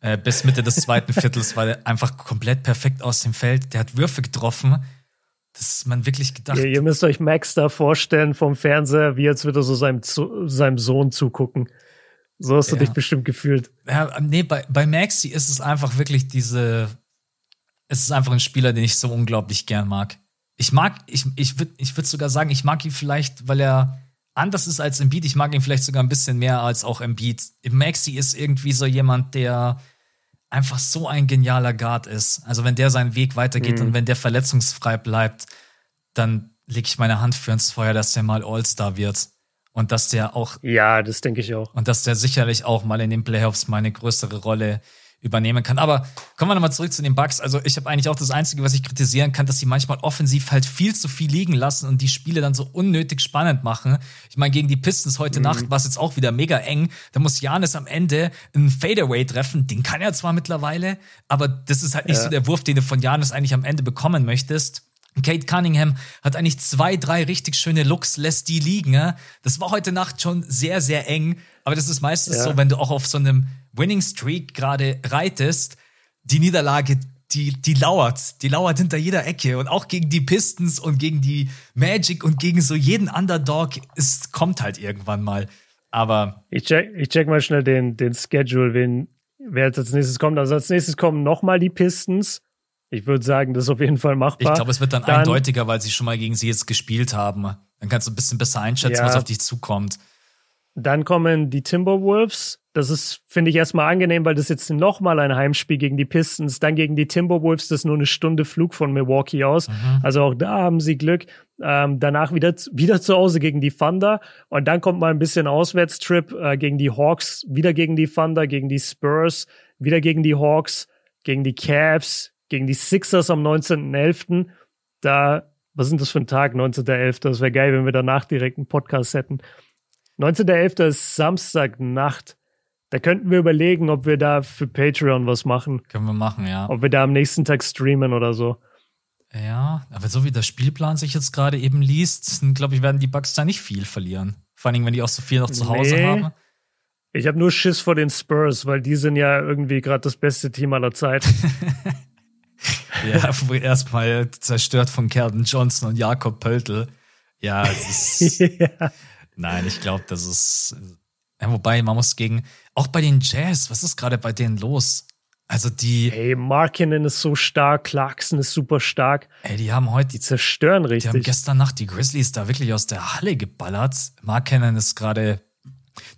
Äh, bis Mitte des zweiten Viertels war der einfach komplett perfekt aus dem Feld. Der hat Würfe getroffen. Das ist man wirklich gedacht. Ihr, ihr müsst euch Max da vorstellen vom Fernseher, wie als würde er so seinem, zu, seinem Sohn zugucken. So hast du Ja. dich bestimmt gefühlt. Ja, nee, bei, bei Maxi ist es einfach wirklich diese. Es ist einfach ein Spieler, den ich so unglaublich gern mag. Ich mag, ich, ich würde ich würd sogar sagen, ich mag ihn vielleicht, weil er anders ist als Embiid. Ich mag ihn vielleicht sogar ein bisschen mehr als auch Embiid. Maxi ist irgendwie so jemand, der einfach so ein genialer Guard ist. Also wenn der seinen Weg weitergeht und wenn der verletzungsfrei bleibt, dann lege ich meine Hand für ins Feuer, dass der mal All-Star wird. Und dass der auch Ja, das denke ich auch. und dass der sicherlich auch mal in den Playoffs mal eine größere Rolle übernehmen kann. Aber kommen wir nochmal zurück zu den Bucks. Also ich habe eigentlich auch das Einzige, was ich kritisieren kann, dass sie manchmal offensiv halt viel zu viel liegen lassen und die Spiele dann so unnötig spannend machen. Ich meine, gegen die Pistons heute Nacht war es jetzt auch wieder mega eng. Da muss Janis am Ende einen Fadeaway treffen. Den kann er zwar mittlerweile, aber das ist halt nicht Ja. so der Wurf, den du von Janis eigentlich am Ende bekommen möchtest. Kate Cunningham hat eigentlich zwei, drei richtig schöne Looks, lässt die liegen. Ja? Das war heute Nacht schon sehr, sehr eng. Aber das ist meistens Ja. so, wenn du auch auf so einem Winning Streak gerade reitest, die Niederlage, die, die lauert. Die lauert hinter jeder Ecke. Und auch gegen die Pistons und gegen die Magic und gegen so jeden Underdog, es kommt halt irgendwann mal. Aber Ich check, ich check mal schnell den, den Schedule, wen, wer jetzt als nächstes kommt. Also als nächstes kommen nochmal die Pistons. Ich würde sagen, das ist auf jeden Fall machbar. Ich glaube, es wird dann, dann, eindeutiger, weil sie schon mal gegen sie jetzt gespielt haben. Dann kannst du ein bisschen besser einschätzen, ja. was auf dich zukommt. Dann kommen die Timberwolves. Das ist, finde ich, erstmal angenehm, weil das jetzt nochmal ein Heimspiel gegen die Pistons, dann gegen die Timberwolves, das ist nur eine Stunde Flug von Milwaukee aus. Mhm. Also auch da haben sie Glück. Ähm, danach wieder, wieder zu Hause gegen die Thunder. Und dann kommt mal ein bisschen Auswärtstrip äh, gegen die Hawks, wieder gegen die Thunder, gegen die Spurs, wieder gegen die Hawks, gegen die Cavs, gegen die Sixers am 19.11. Da, was sind das für ein Tag, 19.11.? Das wäre geil, wenn wir danach direkt einen Podcast hätten. 19.11. ist Samstagnacht. Da könnten wir überlegen, ob wir da für Patreon was machen. Können wir machen, ja. Ob wir da am nächsten Tag streamen oder so. Ja, aber so wie der Spielplan sich jetzt gerade eben liest, glaube ich, werden die Bugs da nicht viel verlieren. Vor allem, wenn die auch so viel noch zu Hause nee. haben. Ich habe nur Schiss vor den Spurs, weil die sind ja irgendwie gerade das beste Team aller Zeiten. ja, erstmal zerstört von Kerden Johnson und Jakob Pöltl. Ja, es ist. ja. Nein, ich glaube, das ist. Ja, wobei, man muss gegen. Auch bei den Jazz, was ist gerade bei denen los? Also die. Ey, Markinen ist so stark, Clarkson ist super stark. Ey, die haben heute. Die zerstören richtig. Die haben gestern Nacht die Grizzlies da wirklich aus der Halle geballert. Markinen ist gerade.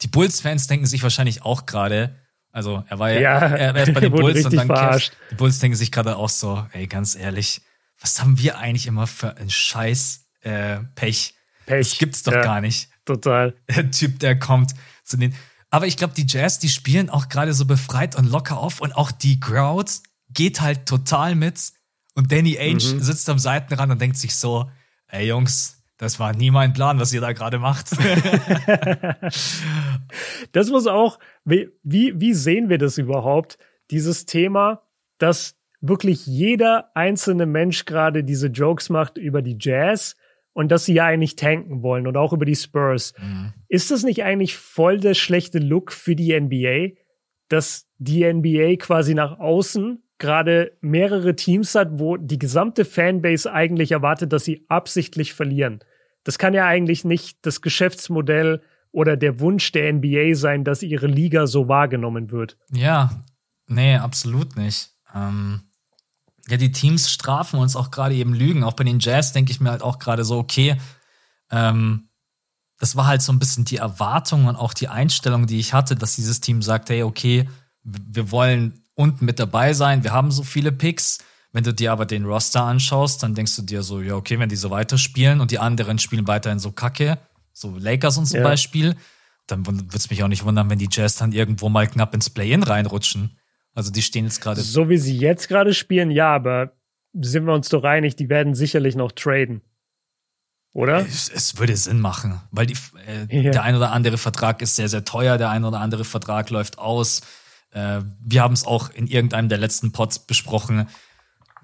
Die Bulls-Fans denken sich wahrscheinlich auch gerade. Also, er war ja, ja er, er ist bei den Bulls und dann verarscht. die Bulls denken sich gerade auch so, ey, ganz ehrlich, was haben wir eigentlich immer für ein Scheiß äh, Pech? Pech. Das gibt's doch ja, gar nicht. Total. Der Typ, der kommt zu den. Aber ich glaube, die Jazz, die spielen auch gerade so befreit und locker auf und auch die Crowd geht halt total mit. Und Danny Ainge mhm. sitzt am Seitenrand und denkt sich so, ey Jungs, das war nie mein Plan, was ihr da gerade macht. das muss auch, wie, wie sehen wir das überhaupt? Dieses Thema, dass wirklich jeder einzelne Mensch gerade diese Jokes macht über die Jazz und dass sie ja eigentlich tanken wollen und auch über die Spurs. Mhm. Ist das nicht eigentlich voll der schlechte Look für die NBA, dass die NBA quasi nach außen gerade mehrere Teams hat, wo die gesamte Fanbase eigentlich erwartet, dass sie absichtlich verlieren? Das kann ja eigentlich nicht das Geschäftsmodell oder der Wunsch der NBA sein, dass ihre Liga so wahrgenommen wird. Ja, nee, absolut nicht. Ähm, ja, die Teams strafen uns auch gerade eben Lügen. Auch bei den Jazz denke ich mir halt auch gerade so, okay, ähm, das war halt so ein bisschen die Erwartung und auch die Einstellung, die ich hatte, dass dieses Team sagt, hey, okay, wir wollen unten mit dabei sein, wir haben so viele Picks. Wenn du dir aber den Roster anschaust, dann denkst du dir so, ja, okay, wenn die so weiterspielen und die anderen spielen weiterhin so kacke, so Lakers und zum ja. Beispiel, dann würde es mich auch nicht wundern, wenn die Jazz dann irgendwo mal knapp ins Play-In reinrutschen. Also die stehen jetzt gerade. So wie sie jetzt gerade spielen, ja, aber sind wir uns doch einig, die werden sicherlich noch traden. Oder? Es, es würde Sinn machen, weil die, äh, ja. der ein oder andere Vertrag ist sehr, sehr teuer, der ein oder andere Vertrag läuft aus. Äh, wir haben es auch in irgendeinem der letzten Pods besprochen.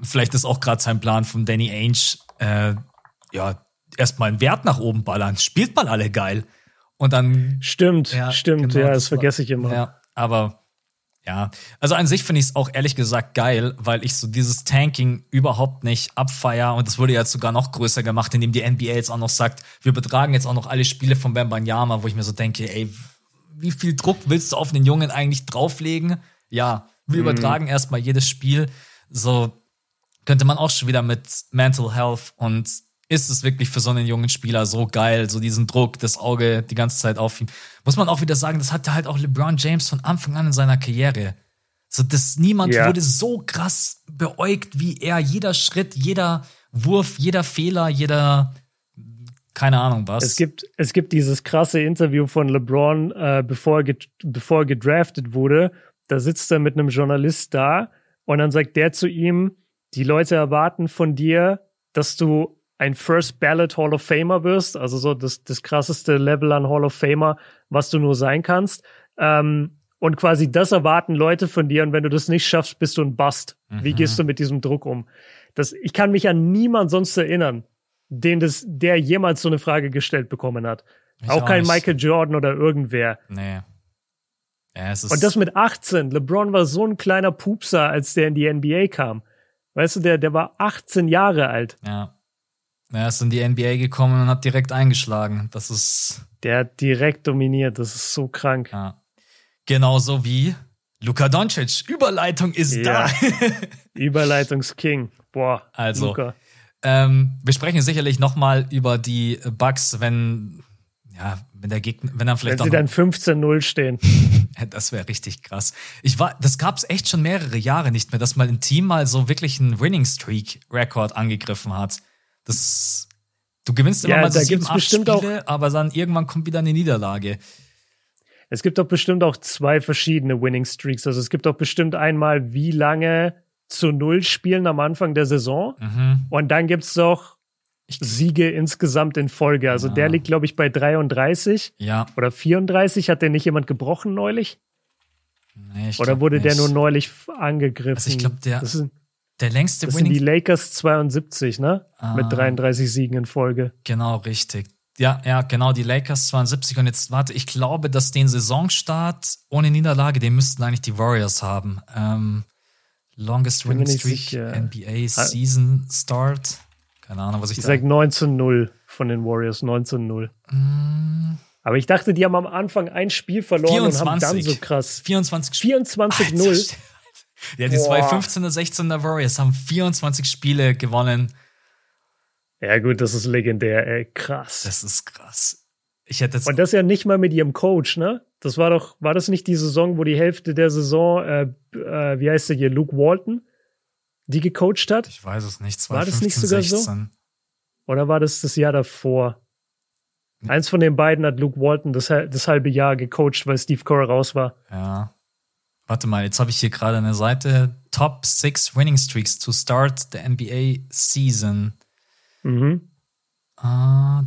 Vielleicht ist auch gerade sein Plan von Danny Ainge, äh, ja, erstmal einen Wert nach oben ballern. Spielt mal alle geil. Und dann. Stimmt, ja, stimmt, genau, ja, das, das vergesse ich immer. Ja, aber ja, also an sich finde ich es auch ehrlich gesagt geil, weil ich so dieses Tanking überhaupt nicht abfeier und es wurde jetzt sogar noch größer gemacht, indem die NBA jetzt auch noch sagt, wir betragen jetzt auch noch alle Spiele von Bambanyama, wo ich mir so denke, ey, wie viel Druck willst du auf den Jungen eigentlich drauflegen? Ja, wir mhm. übertragen erstmal jedes Spiel. So könnte man auch schon wieder mit Mental Health und ist es wirklich für so einen jungen Spieler so geil, so diesen Druck, das Auge die ganze Zeit auf ihn. Muss man auch wieder sagen, das hatte halt auch LeBron James von Anfang an in seiner Karriere. So, dass niemand ja. wurde so krass beäugt wie er. Jeder Schritt, jeder Wurf, jeder Fehler, jeder, keine Ahnung was. Es gibt, es gibt dieses krasse Interview von LeBron, äh, bevor, er bevor er gedraftet wurde. Da sitzt er mit einem Journalist da und dann sagt der zu ihm, die Leute erwarten von dir, dass du ein First Ballot Hall of Famer wirst, also so das, das krasseste Level an Hall of Famer, was du nur sein kannst. Ähm, und quasi das erwarten Leute von dir. Und wenn du das nicht schaffst, bist du ein Bust. Mhm. Wie gehst du mit diesem Druck um? Das, ich kann mich an niemand sonst erinnern, den das, der jemals so eine Frage gestellt bekommen hat. Ich auch, auch kein. Michael Jordan oder irgendwer. Nee. Ja, und das mit 18. LeBron war so ein kleiner Pupser, als der in die NBA kam. Weißt du, der, der war 18 Jahre alt. Ja. Er ist in die NBA gekommen und hat direkt eingeschlagen. Das ist. Der hat direkt dominiert. Das ist so krank. Ja. Genauso wie Luka Doncic, Überleitung ist ja. da. Überleitungsking. Boah, also, Luka. Ähm, wir sprechen sicherlich nochmal über die Bugs, wenn ja, wenn der Gegner, wenn dann vielleicht wenn sie dann 15-0 stehen. das wäre richtig krass. Ich war, das gab es echt schon mehrere Jahre nicht mehr, dass mal ein Team mal so wirklich einen Winning Streak Rekord angegriffen hat. Das, du gewinnst immer ja, mal so sieben, acht Spiele, auch, aber dann irgendwann kommt wieder eine Niederlage. Es gibt doch bestimmt auch zwei verschiedene Winning Streaks. Also es gibt doch bestimmt einmal, wie lange zu Null spielen am Anfang der Saison. Mhm. Und dann gibt es doch Siege insgesamt in Folge. Also ja. der liegt, glaube ich, bei 33. Ja. Oder 34. Hat der nicht jemand gebrochen neulich? Nee, Oder wurde nicht. der nur neulich angegriffen? Also ich glaube, der, der längste das Winning. sind die Lakers 72, ne? Ah. Mit 33 Siegen in Folge. Genau, richtig. Ja, ja, genau, die Lakers 72. Und jetzt, warte, ich glaube, dass den Saisonstart ohne Niederlage, den müssten eigentlich die Warriors haben. Ähm, longest Winning Streak, NBA Season Start. Keine Ahnung, was ich, ich da. Ich sag 19-0 von den Warriors, 19-0. Mm. Aber ich dachte, die haben am Anfang ein Spiel verloren 24. und haben dann so krass. 24 24-0. Ja, die zwei 15er, 16er Warriors haben 24 Spiele gewonnen. Ja, gut, das ist legendär, ey. Krass. Das ist krass. Ich hätte Und das ja nicht mal mit ihrem Coach, ne? Das war doch, war das nicht die Saison, wo die Hälfte der Saison, äh, äh, wie heißt der hier, Luke Walton, die gecoacht hat? Ich weiß es nicht. 2015, war das nicht sogar 16. so? Oder war das das Jahr davor? Eins von den beiden hat Luke Walton das, das halbe Jahr gecoacht, weil Steve Kerr raus war. Ja. Warte mal, jetzt habe ich hier gerade eine Seite. Top 6 Winning Streaks to start the NBA season. Mhm. Uh,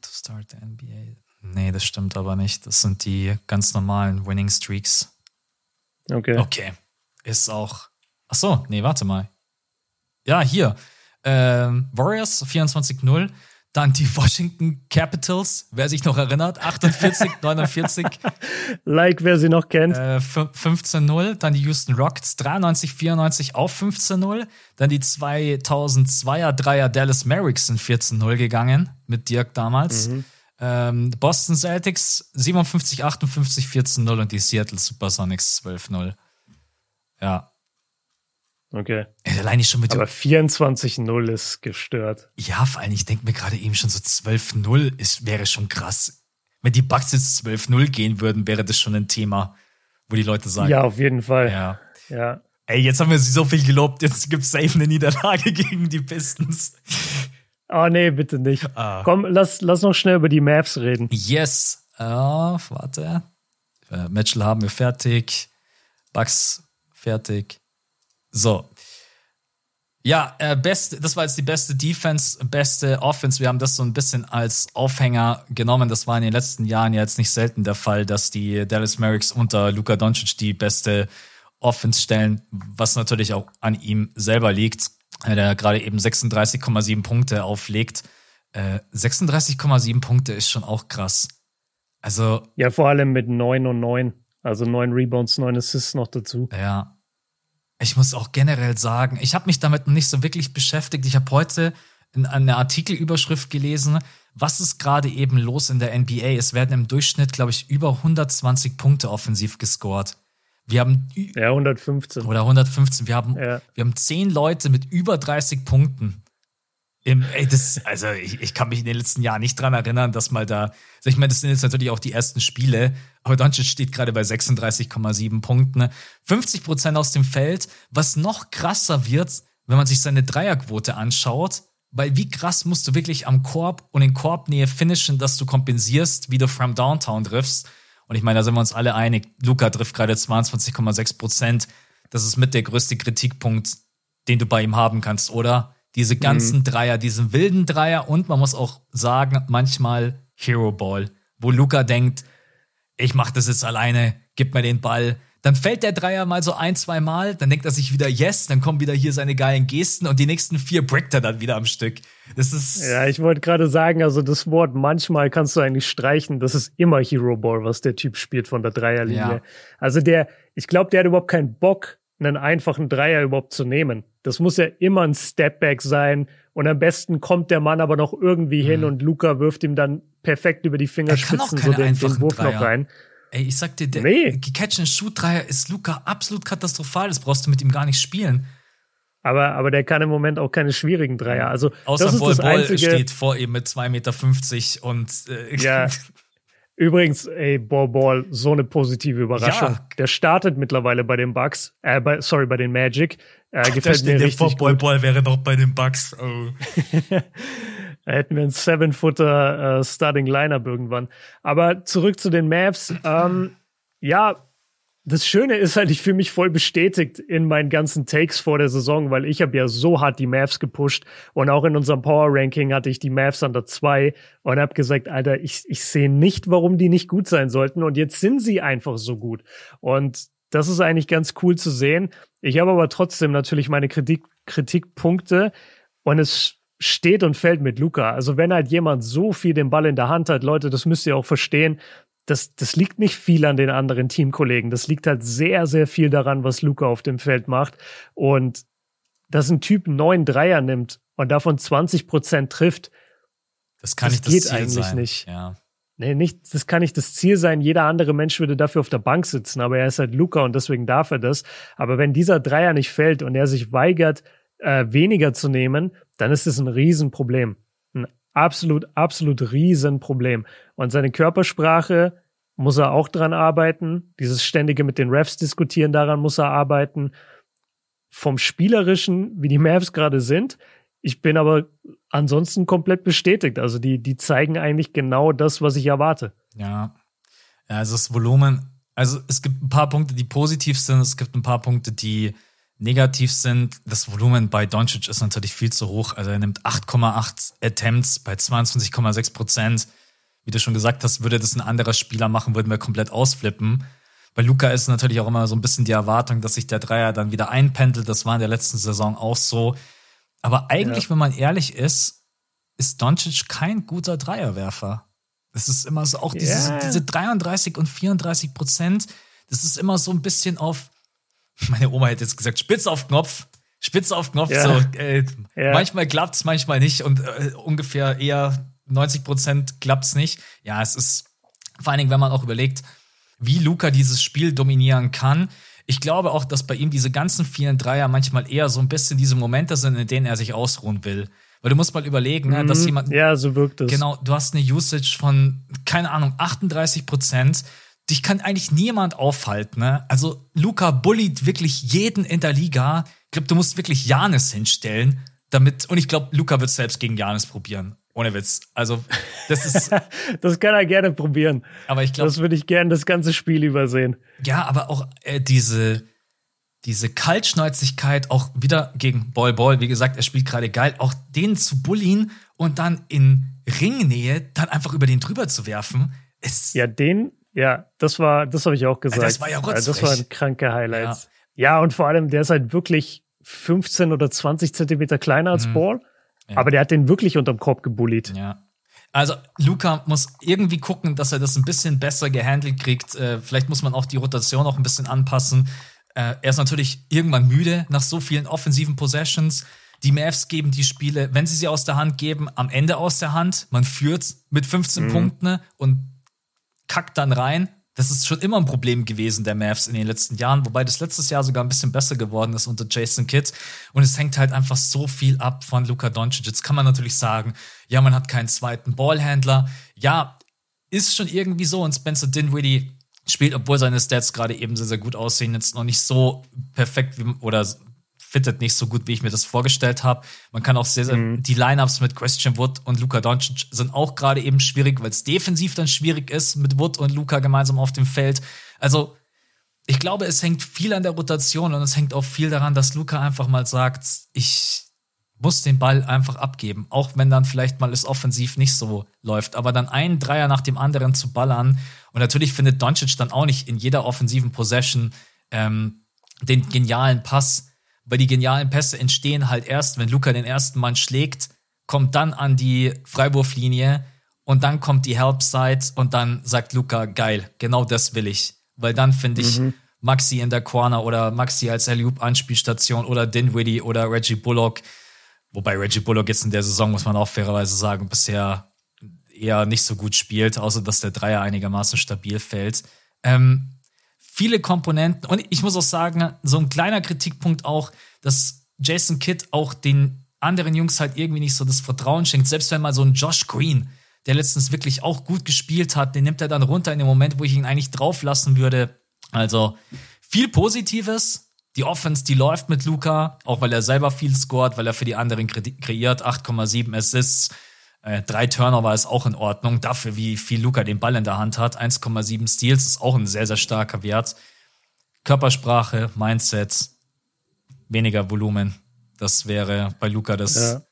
to start the NBA. Nee, das stimmt aber nicht. Das sind die ganz normalen Winning Streaks. Okay. Okay. Ist auch Ach so, nee, warte mal. Ja, hier. Ähm, Warriors 24-0. Dann die Washington Capitals, wer sich noch erinnert, 48, 49. like, wer sie noch kennt. Äh, 15-0. Dann die Houston Rockets 93, 94 auf 15-0. Dann die 2002er Dreier Dallas Mavericks sind 14-0 gegangen mit Dirk damals. Mhm. Ähm, Boston Celtics 57, 58, 14-0 und die Seattle Supersonics 12-0. Ja, Okay. Alleine schon mit Aber 24-0 ist gestört. Ja, vor allem, ich denke mir gerade eben schon so 12-0 wäre schon krass. Wenn die Bugs jetzt 12-0 gehen würden, wäre das schon ein Thema, wo die Leute sagen. Ja, auf jeden Fall. Ja. ja. Ey, jetzt haben wir sie so viel gelobt, jetzt gibt es safe eine Niederlage gegen die Pistons. Oh nee, bitte nicht. Ah. Komm, lass, lass noch schnell über die Maps reden. Yes. Oh, warte. Äh, Mitchell haben wir fertig. Bugs fertig. So. Ja, äh, best, das war jetzt die beste Defense, beste Offense. Wir haben das so ein bisschen als Aufhänger genommen. Das war in den letzten Jahren ja jetzt nicht selten der Fall, dass die Dallas Mavericks unter Luka Doncic die beste Offense stellen, was natürlich auch an ihm selber liegt, der gerade eben 36,7 Punkte auflegt. Äh, 36,7 Punkte ist schon auch krass. Also. Ja, vor allem mit 9 und 9. Also 9 Rebounds, 9 Assists noch dazu. Ja, ich muss auch generell sagen, ich habe mich damit noch nicht so wirklich beschäftigt. Ich habe heute in einer Artikelüberschrift gelesen, was ist gerade eben los in der NBA? Es werden im Durchschnitt, glaube ich, über 120 Punkte offensiv gescored. Wir haben ja 115 oder 115. Wir haben ja. wir haben zehn Leute mit über 30 Punkten. Im, ey, das, also ich, ich kann mich in den letzten Jahren nicht dran erinnern, dass mal da, also ich meine, das sind jetzt natürlich auch die ersten Spiele, aber Doncic steht gerade bei 36,7 Punkten, 50 Prozent aus dem Feld, was noch krasser wird, wenn man sich seine Dreierquote anschaut, weil wie krass musst du wirklich am Korb und in Korbnähe finishen, dass du kompensierst, wie du from Downtown triffst. Und ich meine, da sind wir uns alle einig, Luca trifft gerade 22,6 Prozent. Das ist mit der größte Kritikpunkt, den du bei ihm haben kannst, oder? Diese ganzen mhm. Dreier, diesen wilden Dreier und man muss auch sagen, manchmal Hero Ball, wo Luca denkt, ich mach das jetzt alleine, gib mir den Ball. Dann fällt der Dreier mal so ein, zwei Mal, dann denkt er sich wieder Yes, dann kommen wieder hier seine geilen Gesten und die nächsten vier brickt er dann wieder am Stück. Das ist. Ja, ich wollte gerade sagen, also das Wort manchmal kannst du eigentlich streichen. Das ist immer Hero Ball, was der Typ spielt von der Dreierlinie. Ja. Also der, ich glaube, der hat überhaupt keinen Bock, einen einfachen Dreier überhaupt zu nehmen. Das muss ja immer ein Stepback sein. Und am besten kommt der Mann aber noch irgendwie mhm. hin und Luca wirft ihm dann perfekt über die Fingerspitzen so den, den Wurf Dreier. noch rein. Ey, ich sag dir, der nee. Catch-and-Shoot-Dreier ist Luca absolut katastrophal. Das brauchst du mit ihm gar nicht spielen. Aber, aber der kann im Moment auch keine schwierigen Dreier. Also, Außer das ist Ball, das Ball Einzige. steht vor ihm mit 2,50 Meter und äh, ja. Übrigens, ey, Ball Ball, so eine positive Überraschung. Ja. Der startet mittlerweile bei den Bucks, äh, bei, sorry, bei den Magic. Äh, gefällt mir richtig vor, Ball wäre noch bei den Bucks. Oh. da hätten wir einen Seven-Footer äh, Starting Lineup irgendwann. Aber zurück zu den Mavs. Ähm, ja, das Schöne ist halt, ich fühle mich voll bestätigt in meinen ganzen Takes vor der Saison, weil ich habe ja so hart die Mavs gepusht und auch in unserem Power Ranking hatte ich die Mavs an der 2 und habe gesagt, Alter, ich, ich sehe nicht, warum die nicht gut sein sollten und jetzt sind sie einfach so gut. Und das ist eigentlich ganz cool zu sehen. Ich habe aber trotzdem natürlich meine Kritik, Kritikpunkte und es steht und fällt mit Luca. Also wenn halt jemand so viel den Ball in der Hand hat, Leute, das müsst ihr auch verstehen, das, das liegt nicht viel an den anderen Teamkollegen. Das liegt halt sehr, sehr viel daran, was Luca auf dem Feld macht. Und dass ein Typ neun Dreier nimmt und davon 20 Prozent trifft, das kann das nicht das geht Ziel eigentlich sein. nicht. Ja. Nee, nicht, das kann nicht das Ziel sein. Jeder andere Mensch würde dafür auf der Bank sitzen, aber er ist halt Luca und deswegen darf er das. Aber wenn dieser Dreier nicht fällt und er sich weigert, äh, weniger zu nehmen, dann ist es ein Riesenproblem absolut, absolut Riesenproblem. Und seine Körpersprache muss er auch dran arbeiten. Dieses ständige mit den Refs diskutieren, daran muss er arbeiten. Vom Spielerischen, wie die Mavs gerade sind. Ich bin aber ansonsten komplett bestätigt. Also die, die zeigen eigentlich genau das, was ich erwarte. Ja. also das Volumen, also es gibt ein paar Punkte, die positiv sind, es gibt ein paar Punkte, die negativ sind. Das Volumen bei Doncic ist natürlich viel zu hoch. Also er nimmt 8,8 Attempts bei 22,6 Prozent. Wie du schon gesagt hast, würde das ein anderer Spieler machen, würden wir komplett ausflippen. Bei Luca ist natürlich auch immer so ein bisschen die Erwartung, dass sich der Dreier dann wieder einpendelt. Das war in der letzten Saison auch so. Aber eigentlich, ja. wenn man ehrlich ist, ist Doncic kein guter Dreierwerfer. Das ist immer so auch dieses, yeah. diese 33 und 34 Prozent. Das ist immer so ein bisschen auf, meine Oma hätte jetzt gesagt, spitz auf Knopf, spitz auf Knopf. Ja. So, äh, ja. Manchmal klappt's, manchmal nicht und äh, ungefähr eher 90 Prozent klappt's nicht. Ja, es ist vor allen Dingen, wenn man auch überlegt, wie Luca dieses Spiel dominieren kann. Ich glaube auch, dass bei ihm diese ganzen vielen Dreier manchmal eher so ein bisschen diese Momente sind, in denen er sich ausruhen will. Weil du musst mal überlegen, mhm. ne, dass mhm. jemand. Ja, so wirkt es. Genau, du hast eine Usage von, keine Ahnung, 38 Prozent dich kann eigentlich niemand aufhalten. Ne? Also Luca bullied wirklich jeden in der Liga. Ich glaube, du musst wirklich Janis hinstellen, damit. Und ich glaube, Luca wird selbst gegen Janis probieren. Ohne Witz. Also, das ist. das kann er gerne probieren. Aber ich glaube. Das würde ich gerne das ganze Spiel übersehen. Ja, aber auch äh, diese, diese Kaltschnäuzigkeit, auch wieder gegen Ball Ball, wie gesagt, er spielt gerade geil, auch den zu bullien und dann in Ringnähe dann einfach über den drüber zu werfen. Ist ja, den, ja, das war, das habe ich auch gesagt. Das war ja rotzfrech. Das waren kranke Highlights. Ja. ja. und vor allem, der ist halt wirklich 15 oder 20 Zentimeter kleiner als mhm. Ball. Ja. Aber der hat den wirklich unterm Korb gebullied. Ja. Also Luca muss irgendwie gucken, dass er das ein bisschen besser gehandelt kriegt. Äh, vielleicht muss man auch die Rotation auch ein bisschen anpassen. Äh, er ist natürlich irgendwann müde nach so vielen offensiven Possessions. Die Mavs geben die Spiele, wenn sie sie aus der Hand geben, am Ende aus der Hand. Man führt mit 15 mhm. Punkten und kackt dann rein. Das ist schon immer ein Problem gewesen der Mavs in den letzten Jahren, wobei das letztes Jahr sogar ein bisschen besser geworden ist unter Jason Kidd. Und es hängt halt einfach so viel ab von Luka Doncic. Jetzt kann man natürlich sagen, ja, man hat keinen zweiten Ballhändler. Ja, ist schon irgendwie so. Und Spencer Dinwiddie spielt, obwohl seine Stats gerade eben sehr, sehr gut aussehen, jetzt noch nicht so perfekt wie, oder fittet nicht so gut, wie ich mir das vorgestellt habe. Man kann auch sehr, sehr mhm. die Lineups mit Christian Wood und Luka Doncic sind auch gerade eben schwierig, weil es defensiv dann schwierig ist mit Wood und Luka gemeinsam auf dem Feld. Also ich glaube, es hängt viel an der Rotation und es hängt auch viel daran, dass Luka einfach mal sagt, ich muss den Ball einfach abgeben, auch wenn dann vielleicht mal es offensiv nicht so läuft. Aber dann einen Dreier nach dem anderen zu ballern und natürlich findet Doncic dann auch nicht in jeder offensiven Possession ähm, den genialen Pass, weil die genialen Pässe entstehen halt erst, wenn Luca den ersten Mann schlägt, kommt dann an die Freiwurflinie und dann kommt die Help-Side und dann sagt Luca, geil, genau das will ich. Weil dann finde ich mhm. Maxi in der Corner oder Maxi als Alley-Anspielstation oder Dinwiddie oder Reggie Bullock. Wobei Reggie Bullock jetzt in der Saison, muss man auch fairerweise sagen, bisher eher nicht so gut spielt, außer dass der Dreier einigermaßen stabil fällt. Ähm, viele Komponenten. Und ich muss auch sagen, so ein kleiner Kritikpunkt auch, dass Jason Kidd auch den anderen Jungs halt irgendwie nicht so das Vertrauen schenkt. Selbst wenn mal so ein Josh Green, der letztens wirklich auch gut gespielt hat, den nimmt er dann runter in dem Moment, wo ich ihn eigentlich drauf lassen würde. Also viel Positives. Die Offense, die läuft mit Luca, auch weil er selber viel scored, weil er für die anderen kreiert. 8,7 Assists, äh, drei Turnover ist auch in Ordnung. Dafür, wie viel Luca den Ball in der Hand hat. 1,7 Steals ist auch ein sehr, sehr starker Wert. Körpersprache, Mindset, weniger Volumen. Das wäre bei Luca das.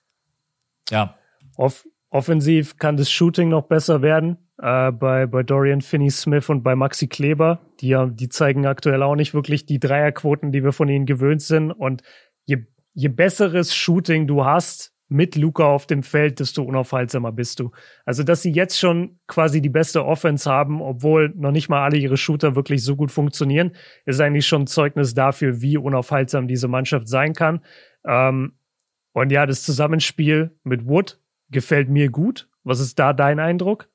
Ja. ja. Off offensiv kann das Shooting noch besser werden. Äh, bei, bei Dorian Finney-Smith und bei Maxi Kleber. Die, die zeigen aktuell auch nicht wirklich die Dreierquoten, die wir von ihnen gewöhnt sind. Und je, je besseres Shooting du hast, mit Luca auf dem Feld, desto unaufhaltsamer bist du. Also, dass sie jetzt schon quasi die beste Offense haben, obwohl noch nicht mal alle ihre Shooter wirklich so gut funktionieren, ist eigentlich schon ein Zeugnis dafür, wie unaufhaltsam diese Mannschaft sein kann. Ähm, und ja, das Zusammenspiel mit Wood gefällt mir gut. Was ist da dein Eindruck?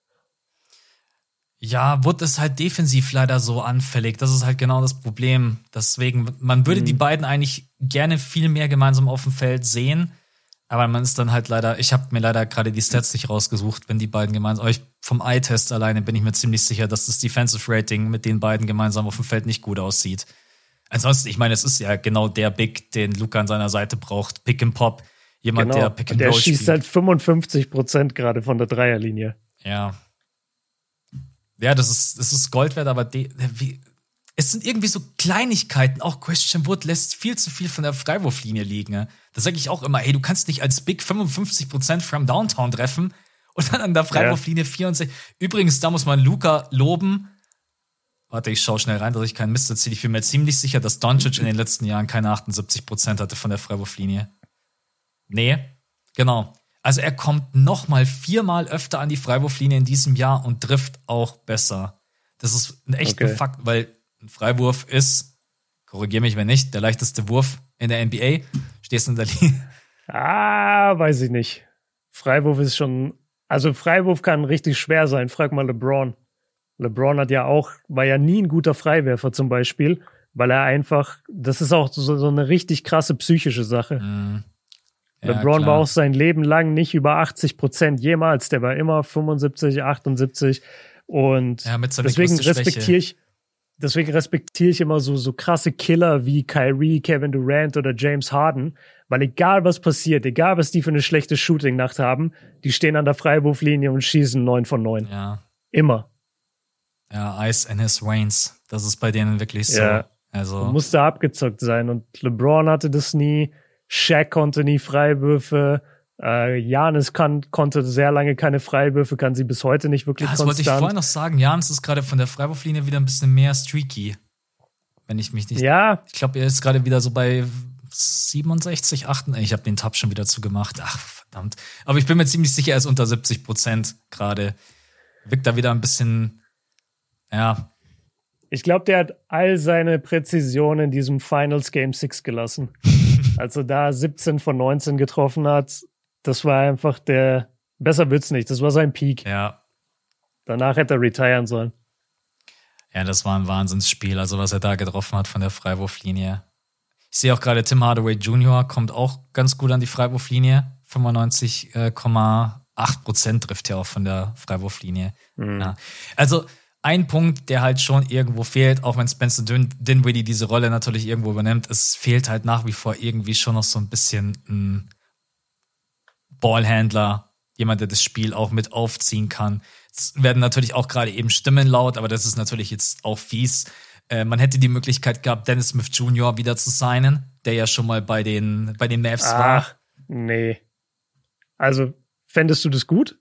Ja, Wood ist halt defensiv leider so anfällig. Das ist halt genau das Problem. Deswegen, man würde mhm. die beiden eigentlich gerne viel mehr gemeinsam auf dem Feld sehen. Aber man ist dann halt leider, ich habe mir leider gerade die Stats nicht rausgesucht, wenn die beiden gemeinsam, euch vom Eye-Test alleine bin ich mir ziemlich sicher, dass das Defensive Rating mit den beiden gemeinsam auf dem Feld nicht gut aussieht. Ansonsten, ich meine, es ist ja genau der Big, den Luca an seiner Seite braucht. Pick and Pop. Jemand, genau. der Pick and der Roll schießt halt 55 Prozent gerade von der Dreierlinie. Ja. Ja, das ist, das ist Gold wert, aber die, wie, es sind irgendwie so Kleinigkeiten. Auch Christian Wood lässt viel zu viel von der Freiwurflinie liegen. Ne? Da sage ich auch immer, hey, du kannst nicht als Big 55% from Downtown treffen und dann an der Freiwurflinie ja. 64. Übrigens, da muss man Luca loben. Warte, ich schaue schnell rein, dass ich keinen Mist erzähle. Ich bin mir ziemlich sicher, dass Doncic in den letzten Jahren keine 78% hatte von der Freiwurflinie. Nee, genau. Also er kommt noch mal viermal öfter an die Freiwurflinie in diesem Jahr und trifft auch besser. Das ist ein echter okay. Fakt, weil ein Freiwurf ist, korrigiere mich wenn nicht, der leichteste Wurf in der NBA. Stehst du in der Linie? Ah, weiß ich nicht. Freiwurf ist schon, also Freiwurf kann richtig schwer sein. Frag mal LeBron. LeBron hat ja auch, war ja nie ein guter Freiwerfer zum Beispiel, weil er einfach, das ist auch so, so eine richtig krasse psychische Sache. Mhm. Ja, LeBron klar. war auch sein Leben lang nicht über 80 Prozent jemals. Der war immer 75, 78 und ja, deswegen respektiere ich, deswegen respektiere ich immer so, so krasse Killer wie Kyrie, Kevin Durant oder James Harden, weil egal was passiert, egal was die für eine schlechte Shooting-Nacht haben, die stehen an der Freiwurflinie und schießen neun von neun. Ja. Immer. Ja, Ice in his veins. Das ist bei denen wirklich so. Ja. Also. Musste abgezockt sein und LeBron hatte das nie. Shaq konnte nie Freiwürfe. Äh, Janis kann, konnte sehr lange keine Freiwürfe, kann sie bis heute nicht wirklich ja, das konstant. wollte ich vorher noch sagen. Janis ist gerade von der Freiwurflinie wieder ein bisschen mehr streaky. Wenn ich mich nicht. Ja. Ich glaube, er ist gerade wieder so bei 67, 8. Ich habe den Tab schon wieder zugemacht. Ach, verdammt. Aber ich bin mir ziemlich sicher, er ist unter 70 Prozent gerade. Wirkt da wieder ein bisschen, ja. Ich glaube, der hat all seine Präzision in diesem Finals Game 6 gelassen. Als er da 17 von 19 getroffen hat, das war einfach der, besser wird's nicht, das war sein Peak. Ja. Danach hätte er retiren sollen. Ja, das war ein Wahnsinnsspiel, also was er da getroffen hat von der Freiwurflinie. Ich sehe auch gerade Tim Hardaway Jr. kommt auch ganz gut an die Freiwurflinie. 95,8 Prozent trifft er auch von der Freiwurflinie. Mhm. Ja. Also ein Punkt, der halt schon irgendwo fehlt, auch wenn Spencer Din Dinwiddie diese Rolle natürlich irgendwo übernimmt, es fehlt halt nach wie vor irgendwie schon noch so ein bisschen ein Ballhändler, jemand, der das Spiel auch mit aufziehen kann. Es werden natürlich auch gerade eben Stimmen laut, aber das ist natürlich jetzt auch fies. Äh, man hätte die Möglichkeit gehabt, Dennis Smith Jr. wieder zu signen, der ja schon mal bei den, bei den Mavs Ach, war. Nee. Also, fändest du das gut?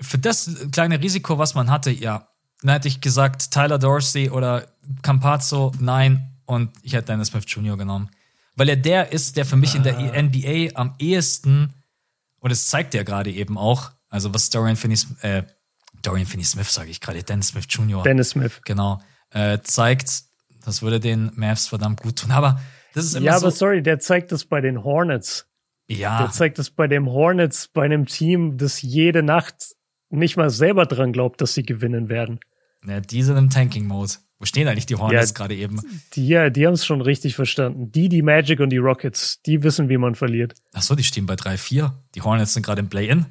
Für das kleine Risiko, was man hatte, ja. Dann hätte ich gesagt, Tyler Dorsey oder Campazzo, nein. Und ich hätte Dennis Smith Jr. genommen. Weil er der ist, der für mich in der ah. NBA am ehesten und es zeigt ja gerade eben auch, also was Dorian Finney, äh, Dorian Finney Smith, sage ich gerade, Dennis Smith Jr. Dennis Smith. Genau. Äh, zeigt, das würde den Mavs verdammt gut tun. Aber das ist immer Ja, so, aber sorry, der zeigt das bei den Hornets. Ja. Der zeigt das bei den Hornets, bei einem Team, das jede Nacht nicht mal selber dran glaubt, dass sie gewinnen werden. Ja, die sind im Tanking-Mode. Wo stehen eigentlich die Hornets ja, gerade eben? Die, ja, die haben es schon richtig verstanden. Die, die Magic und die Rockets, die wissen, wie man verliert. Ach so, die stehen bei 3-4. Die Hornets sind gerade im Play-In.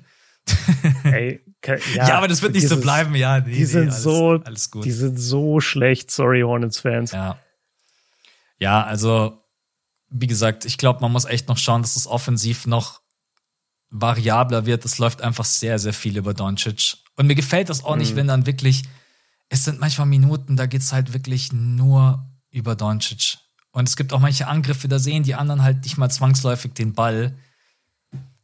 Ey, ja, ja, aber das wird nicht so bleiben, ja. Nee, die sind nee, alles, so, alles gut. Die sind so schlecht, sorry, Hornets-Fans. Ja. Ja, also, wie gesagt, ich glaube, man muss echt noch schauen, dass das offensiv noch variabler wird. Es läuft einfach sehr, sehr viel über Doncic. Und mir gefällt das auch mhm. nicht, wenn dann wirklich, es sind manchmal Minuten, da geht's halt wirklich nur über Doncic. Und es gibt auch manche Angriffe, da sehen die anderen halt nicht mal zwangsläufig den Ball.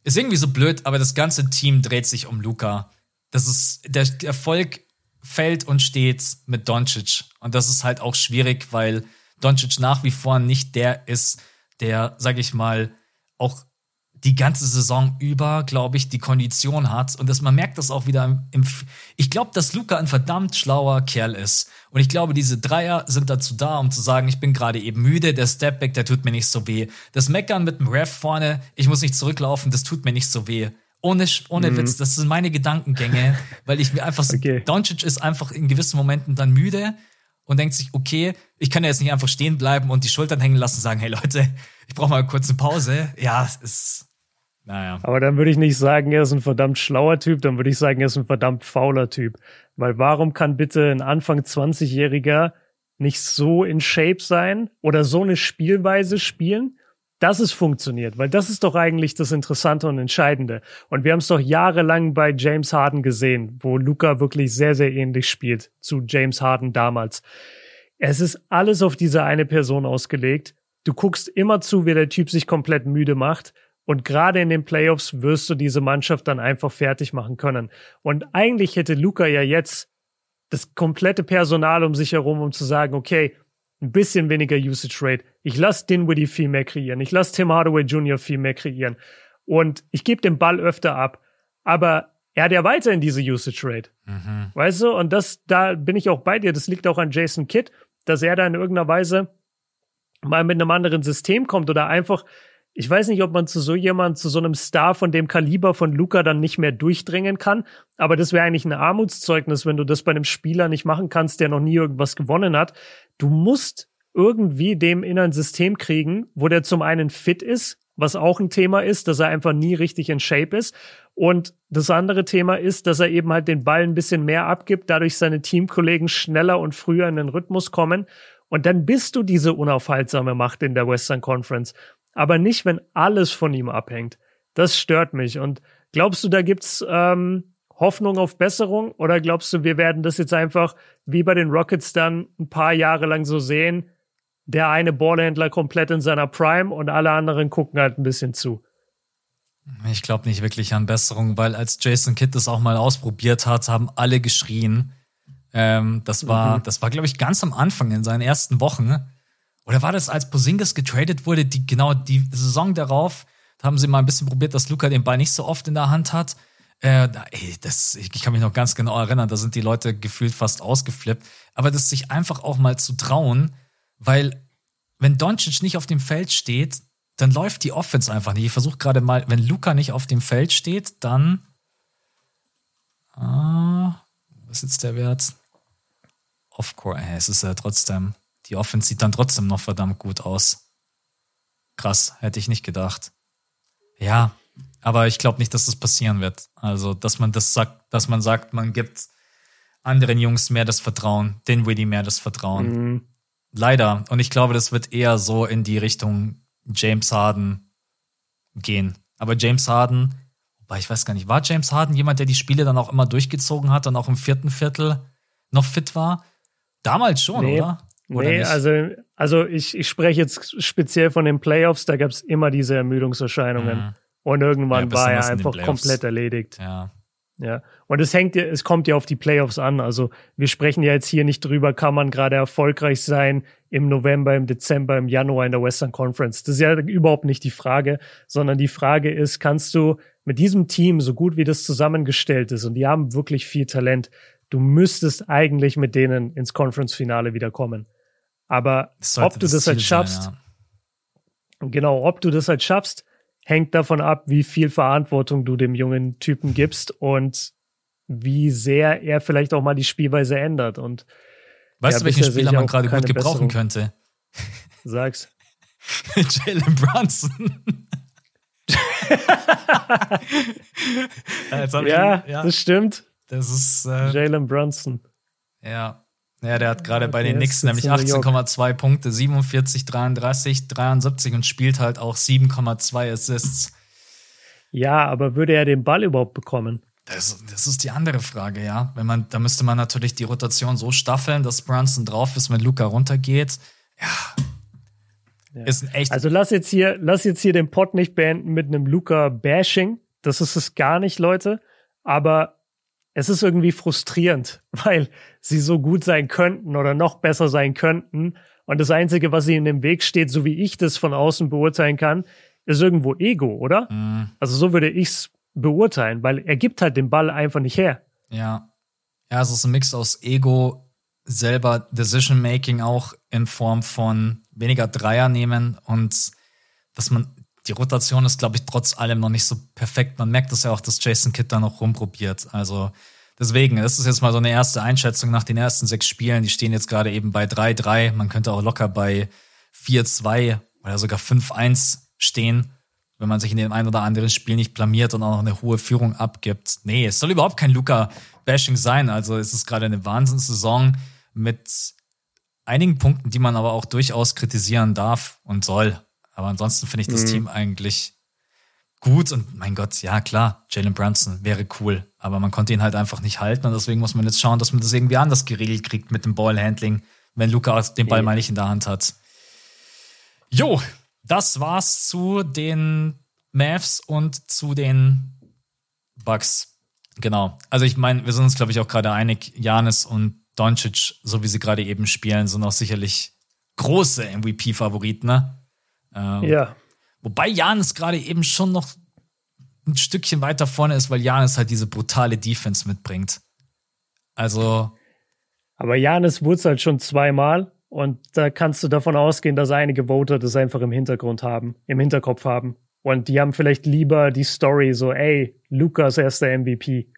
Ist irgendwie so blöd, aber das ganze Team dreht sich um Luca. Das ist, der Erfolg fällt und steht mit Doncic. Und das ist halt auch schwierig, weil Doncic nach wie vor nicht der ist, der, sag ich mal, auch die ganze Saison über, glaube ich, die Kondition hat. Und dass man merkt das auch wieder im, im ich glaube, dass Luca ein verdammt schlauer Kerl ist. Und ich glaube, diese Dreier sind dazu da, um zu sagen, ich bin gerade eben müde, der Stepback, der tut mir nicht so weh. Das Meckern mit dem Ref vorne, ich muss nicht zurücklaufen, das tut mir nicht so weh. Ohne, ohne mhm. Witz, das sind meine Gedankengänge, weil ich mir einfach so, okay. Doncic ist einfach in gewissen Momenten dann müde und denkt sich, okay, ich kann ja jetzt nicht einfach stehen bleiben und die Schultern hängen lassen und sagen, hey Leute, ich brauche mal kurz eine Pause. Ja, es ist naja. Aber dann würde ich nicht sagen, er ist ein verdammt schlauer Typ, dann würde ich sagen, er ist ein verdammt fauler Typ. Weil warum kann bitte ein Anfang 20-Jähriger nicht so in Shape sein oder so eine Spielweise spielen, dass es funktioniert? Weil das ist doch eigentlich das Interessante und Entscheidende. Und wir haben es doch jahrelang bei James Harden gesehen, wo Luca wirklich sehr, sehr ähnlich spielt zu James Harden damals. Es ist alles auf diese eine Person ausgelegt. Du guckst immer zu, wie der Typ sich komplett müde macht und gerade in den Playoffs wirst du diese Mannschaft dann einfach fertig machen können. Und eigentlich hätte Luca ja jetzt das komplette Personal um sich herum, um zu sagen, okay, ein bisschen weniger Usage Rate. Ich lasse Dinwiddie viel mehr kreieren. Ich lasse Tim Hardaway Jr. viel mehr kreieren. Und ich gebe den Ball öfter ab. Aber er hat ja weiterhin diese Usage Rate. Mhm. Weißt du? Und das, da bin ich auch bei dir. Das liegt auch an Jason Kidd, dass er da in irgendeiner Weise mal mit einem anderen System kommt oder einfach ich weiß nicht, ob man zu so jemand, zu so einem Star von dem Kaliber von Luca dann nicht mehr durchdringen kann. Aber das wäre eigentlich ein Armutszeugnis, wenn du das bei einem Spieler nicht machen kannst, der noch nie irgendwas gewonnen hat. Du musst irgendwie dem in ein System kriegen, wo der zum einen fit ist, was auch ein Thema ist, dass er einfach nie richtig in Shape ist. Und das andere Thema ist, dass er eben halt den Ball ein bisschen mehr abgibt, dadurch seine Teamkollegen schneller und früher in den Rhythmus kommen. Und dann bist du diese unaufhaltsame Macht in der Western Conference aber nicht, wenn alles von ihm abhängt. Das stört mich. Und glaubst du, da gibt's ähm, Hoffnung auf Besserung? Oder glaubst du, wir werden das jetzt einfach wie bei den Rockets dann ein paar Jahre lang so sehen? Der eine Ballhändler komplett in seiner Prime und alle anderen gucken halt ein bisschen zu. Ich glaube nicht wirklich an Besserung, weil als Jason Kidd das auch mal ausprobiert hat, haben alle geschrien. Ähm, das war, mhm. das war, glaube ich, ganz am Anfang in seinen ersten Wochen. Oder war das, als Posingas getradet wurde, die, genau die Saison darauf, da haben sie mal ein bisschen probiert, dass Luca den Ball nicht so oft in der Hand hat. Äh, ey, das, ich kann mich noch ganz genau erinnern, da sind die Leute gefühlt fast ausgeflippt. Aber das sich einfach auch mal zu trauen, weil wenn Doncic nicht auf dem Feld steht, dann läuft die Offense einfach nicht. Ich versuche gerade mal, wenn Luca nicht auf dem Feld steht, dann. Ah, was ist jetzt der Wert? Off-Core, äh, es ist ja trotzdem die Offense sieht dann trotzdem noch verdammt gut aus. Krass, hätte ich nicht gedacht. Ja, aber ich glaube nicht, dass das passieren wird. Also, dass man das sagt, dass man sagt, man gibt anderen Jungs mehr das Vertrauen, den Willy mehr das Vertrauen. Mhm. Leider. Und ich glaube, das wird eher so in die Richtung James Harden gehen. Aber James Harden, wobei ich weiß gar nicht, war James Harden jemand, der die Spiele dann auch immer durchgezogen hat und auch im vierten Viertel noch fit war? Damals schon, nee. oder? Oder nee, nicht? also, also ich, ich spreche jetzt speziell von den Playoffs, da gab es immer diese Ermüdungserscheinungen. Mhm. Und irgendwann ja, war er einfach komplett erledigt. Ja. Ja. Und es hängt, es kommt ja auf die Playoffs an. Also wir sprechen ja jetzt hier nicht drüber, kann man gerade erfolgreich sein im November, im Dezember, im Januar in der Western Conference. Das ist ja überhaupt nicht die Frage, sondern die Frage ist, kannst du mit diesem Team, so gut wie das zusammengestellt ist, und die haben wirklich viel Talent, du müsstest eigentlich mit denen ins Conference-Finale wieder kommen. Aber ob du das, das halt schaffst, sein, ja. genau, ob du das halt schaffst, hängt davon ab, wie viel Verantwortung du dem jungen Typen gibst und wie sehr er vielleicht auch mal die Spielweise ändert. Und Weißt ja, du, welchen Spieler man gerade gut gebrauchen Besserung. könnte? Sag's. Jalen Brunson. ja, ihn, ja, das stimmt. Das ist äh, Jalen Brunson. Ja. Ja, der hat gerade bei den Knicks nämlich 18,2 Punkte, 47, 33, 73 und spielt halt auch 7,2 Assists. Ja, aber würde er den Ball überhaupt bekommen? Das, das, ist die andere Frage, ja. Wenn man, da müsste man natürlich die Rotation so staffeln, dass Brunson drauf ist, wenn Luca runtergeht. Ja. ja. Ist ein echt. Also lass jetzt hier, lass jetzt hier den Pod nicht beenden mit einem Luca-Bashing. Das ist es gar nicht, Leute. Aber es ist irgendwie frustrierend, weil sie so gut sein könnten oder noch besser sein könnten. Und das Einzige, was ihnen im Weg steht, so wie ich das von außen beurteilen kann, ist irgendwo Ego, oder? Mhm. Also so würde ich es beurteilen, weil er gibt halt den Ball einfach nicht her. Ja. Ja, es ist ein Mix aus Ego, selber Decision Making auch in Form von weniger Dreier nehmen und dass man die Rotation ist, glaube ich, trotz allem noch nicht so perfekt. Man merkt das ja auch, dass Jason Kidd da noch rumprobiert. Also deswegen, das ist jetzt mal so eine erste Einschätzung nach den ersten sechs Spielen. Die stehen jetzt gerade eben bei 3-3. Man könnte auch locker bei 4-2 oder sogar 5-1 stehen wenn man sich in dem ein oder anderen Spiel nicht blamiert und auch noch eine hohe Führung abgibt. Nee, es soll überhaupt kein Luca-Bashing sein. Also es ist gerade eine Wahnsinnssaison mit einigen Punkten, die man aber auch durchaus kritisieren darf und soll. Aber ansonsten finde ich das mhm. Team eigentlich gut und mein Gott, ja klar, Jalen Brunson wäre cool, aber man konnte ihn halt einfach nicht halten und deswegen muss man jetzt schauen, dass man das irgendwie anders geregelt kriegt mit dem Ballhandling, wenn Luca den Ball mal nicht in der Hand hat. Jo, das war's zu den Mavs und zu den Bucks. Genau. Also ich meine, wir sind uns, glaube ich, auch gerade einig, Janis und Doncic, so wie sie gerade eben spielen, sind auch sicherlich große MVP-Favoriten, ne? Ähm, ja. Wobei Janis gerade eben schon noch ein Stückchen weiter vorne ist, weil Janis halt diese brutale Defense mitbringt. Also. Aber Janis wurde es halt schon zweimal und da kannst du davon ausgehen, dass einige Voter das einfach im Hintergrund haben, im Hinterkopf haben. Und die haben vielleicht lieber die Story so, ey, Lukas erster MVP.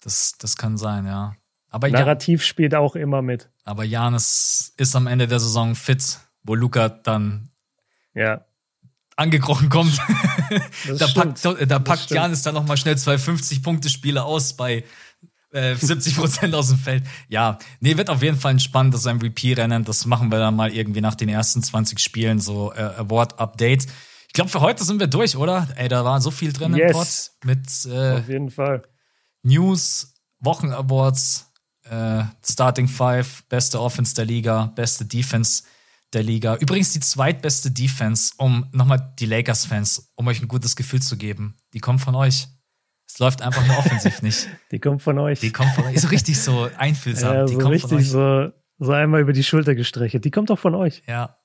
Das, das kann sein, ja. Aber Narrativ ja, spielt auch immer mit. Aber Janis ist am Ende der Saison fit, wo Luca dann ja. angekrochen kommt. da packt, da packt Janis dann nochmal schnell zwei 50-Punkte-Spiele aus bei 70 äh, Prozent aus dem Feld. Ja, nee, wird auf jeden Fall ein spannendes MVP-Rennen. Das machen wir dann mal irgendwie nach den ersten 20 Spielen so äh, Award-Update. Ich glaube, für heute sind wir durch, oder? Ey, da war so viel drin yes. im Pod mit äh, auf jeden Fall News, Wochen-Awards, äh, Starting Five, beste Offense der Liga, beste Defense der Liga. Übrigens die zweitbeste Defense, um nochmal die Lakers-Fans, um euch ein gutes Gefühl zu geben. Die kommen von euch. Es läuft einfach nur offensiv nicht. Die kommt von euch. Die kommt von euch. Ist so richtig so einfühlsam. Ja, die so kommt richtig von euch. so, so einmal über die Schulter gestreichelt. Die kommt doch von euch. Ja.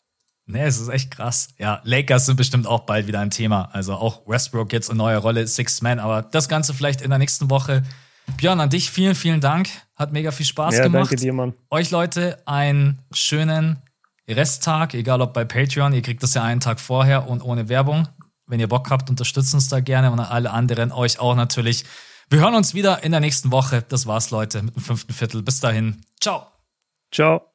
Nee, es ist echt krass. Ja, Lakers sind bestimmt auch bald wieder ein Thema. Also auch Westbrook jetzt eine neue Rolle, Six Man, aber das Ganze vielleicht in der nächsten Woche. Björn, an dich vielen, vielen Dank. Hat mega viel Spaß ja, gemacht. Danke dir, Mann. Euch Leute einen schönen Resttag, egal ob bei Patreon, ihr kriegt das ja einen Tag vorher und ohne Werbung. Wenn ihr Bock habt, unterstützt uns da gerne und alle anderen euch auch natürlich. Wir hören uns wieder in der nächsten Woche. Das war's, Leute, mit dem fünften Viertel. Bis dahin. Ciao. Ciao.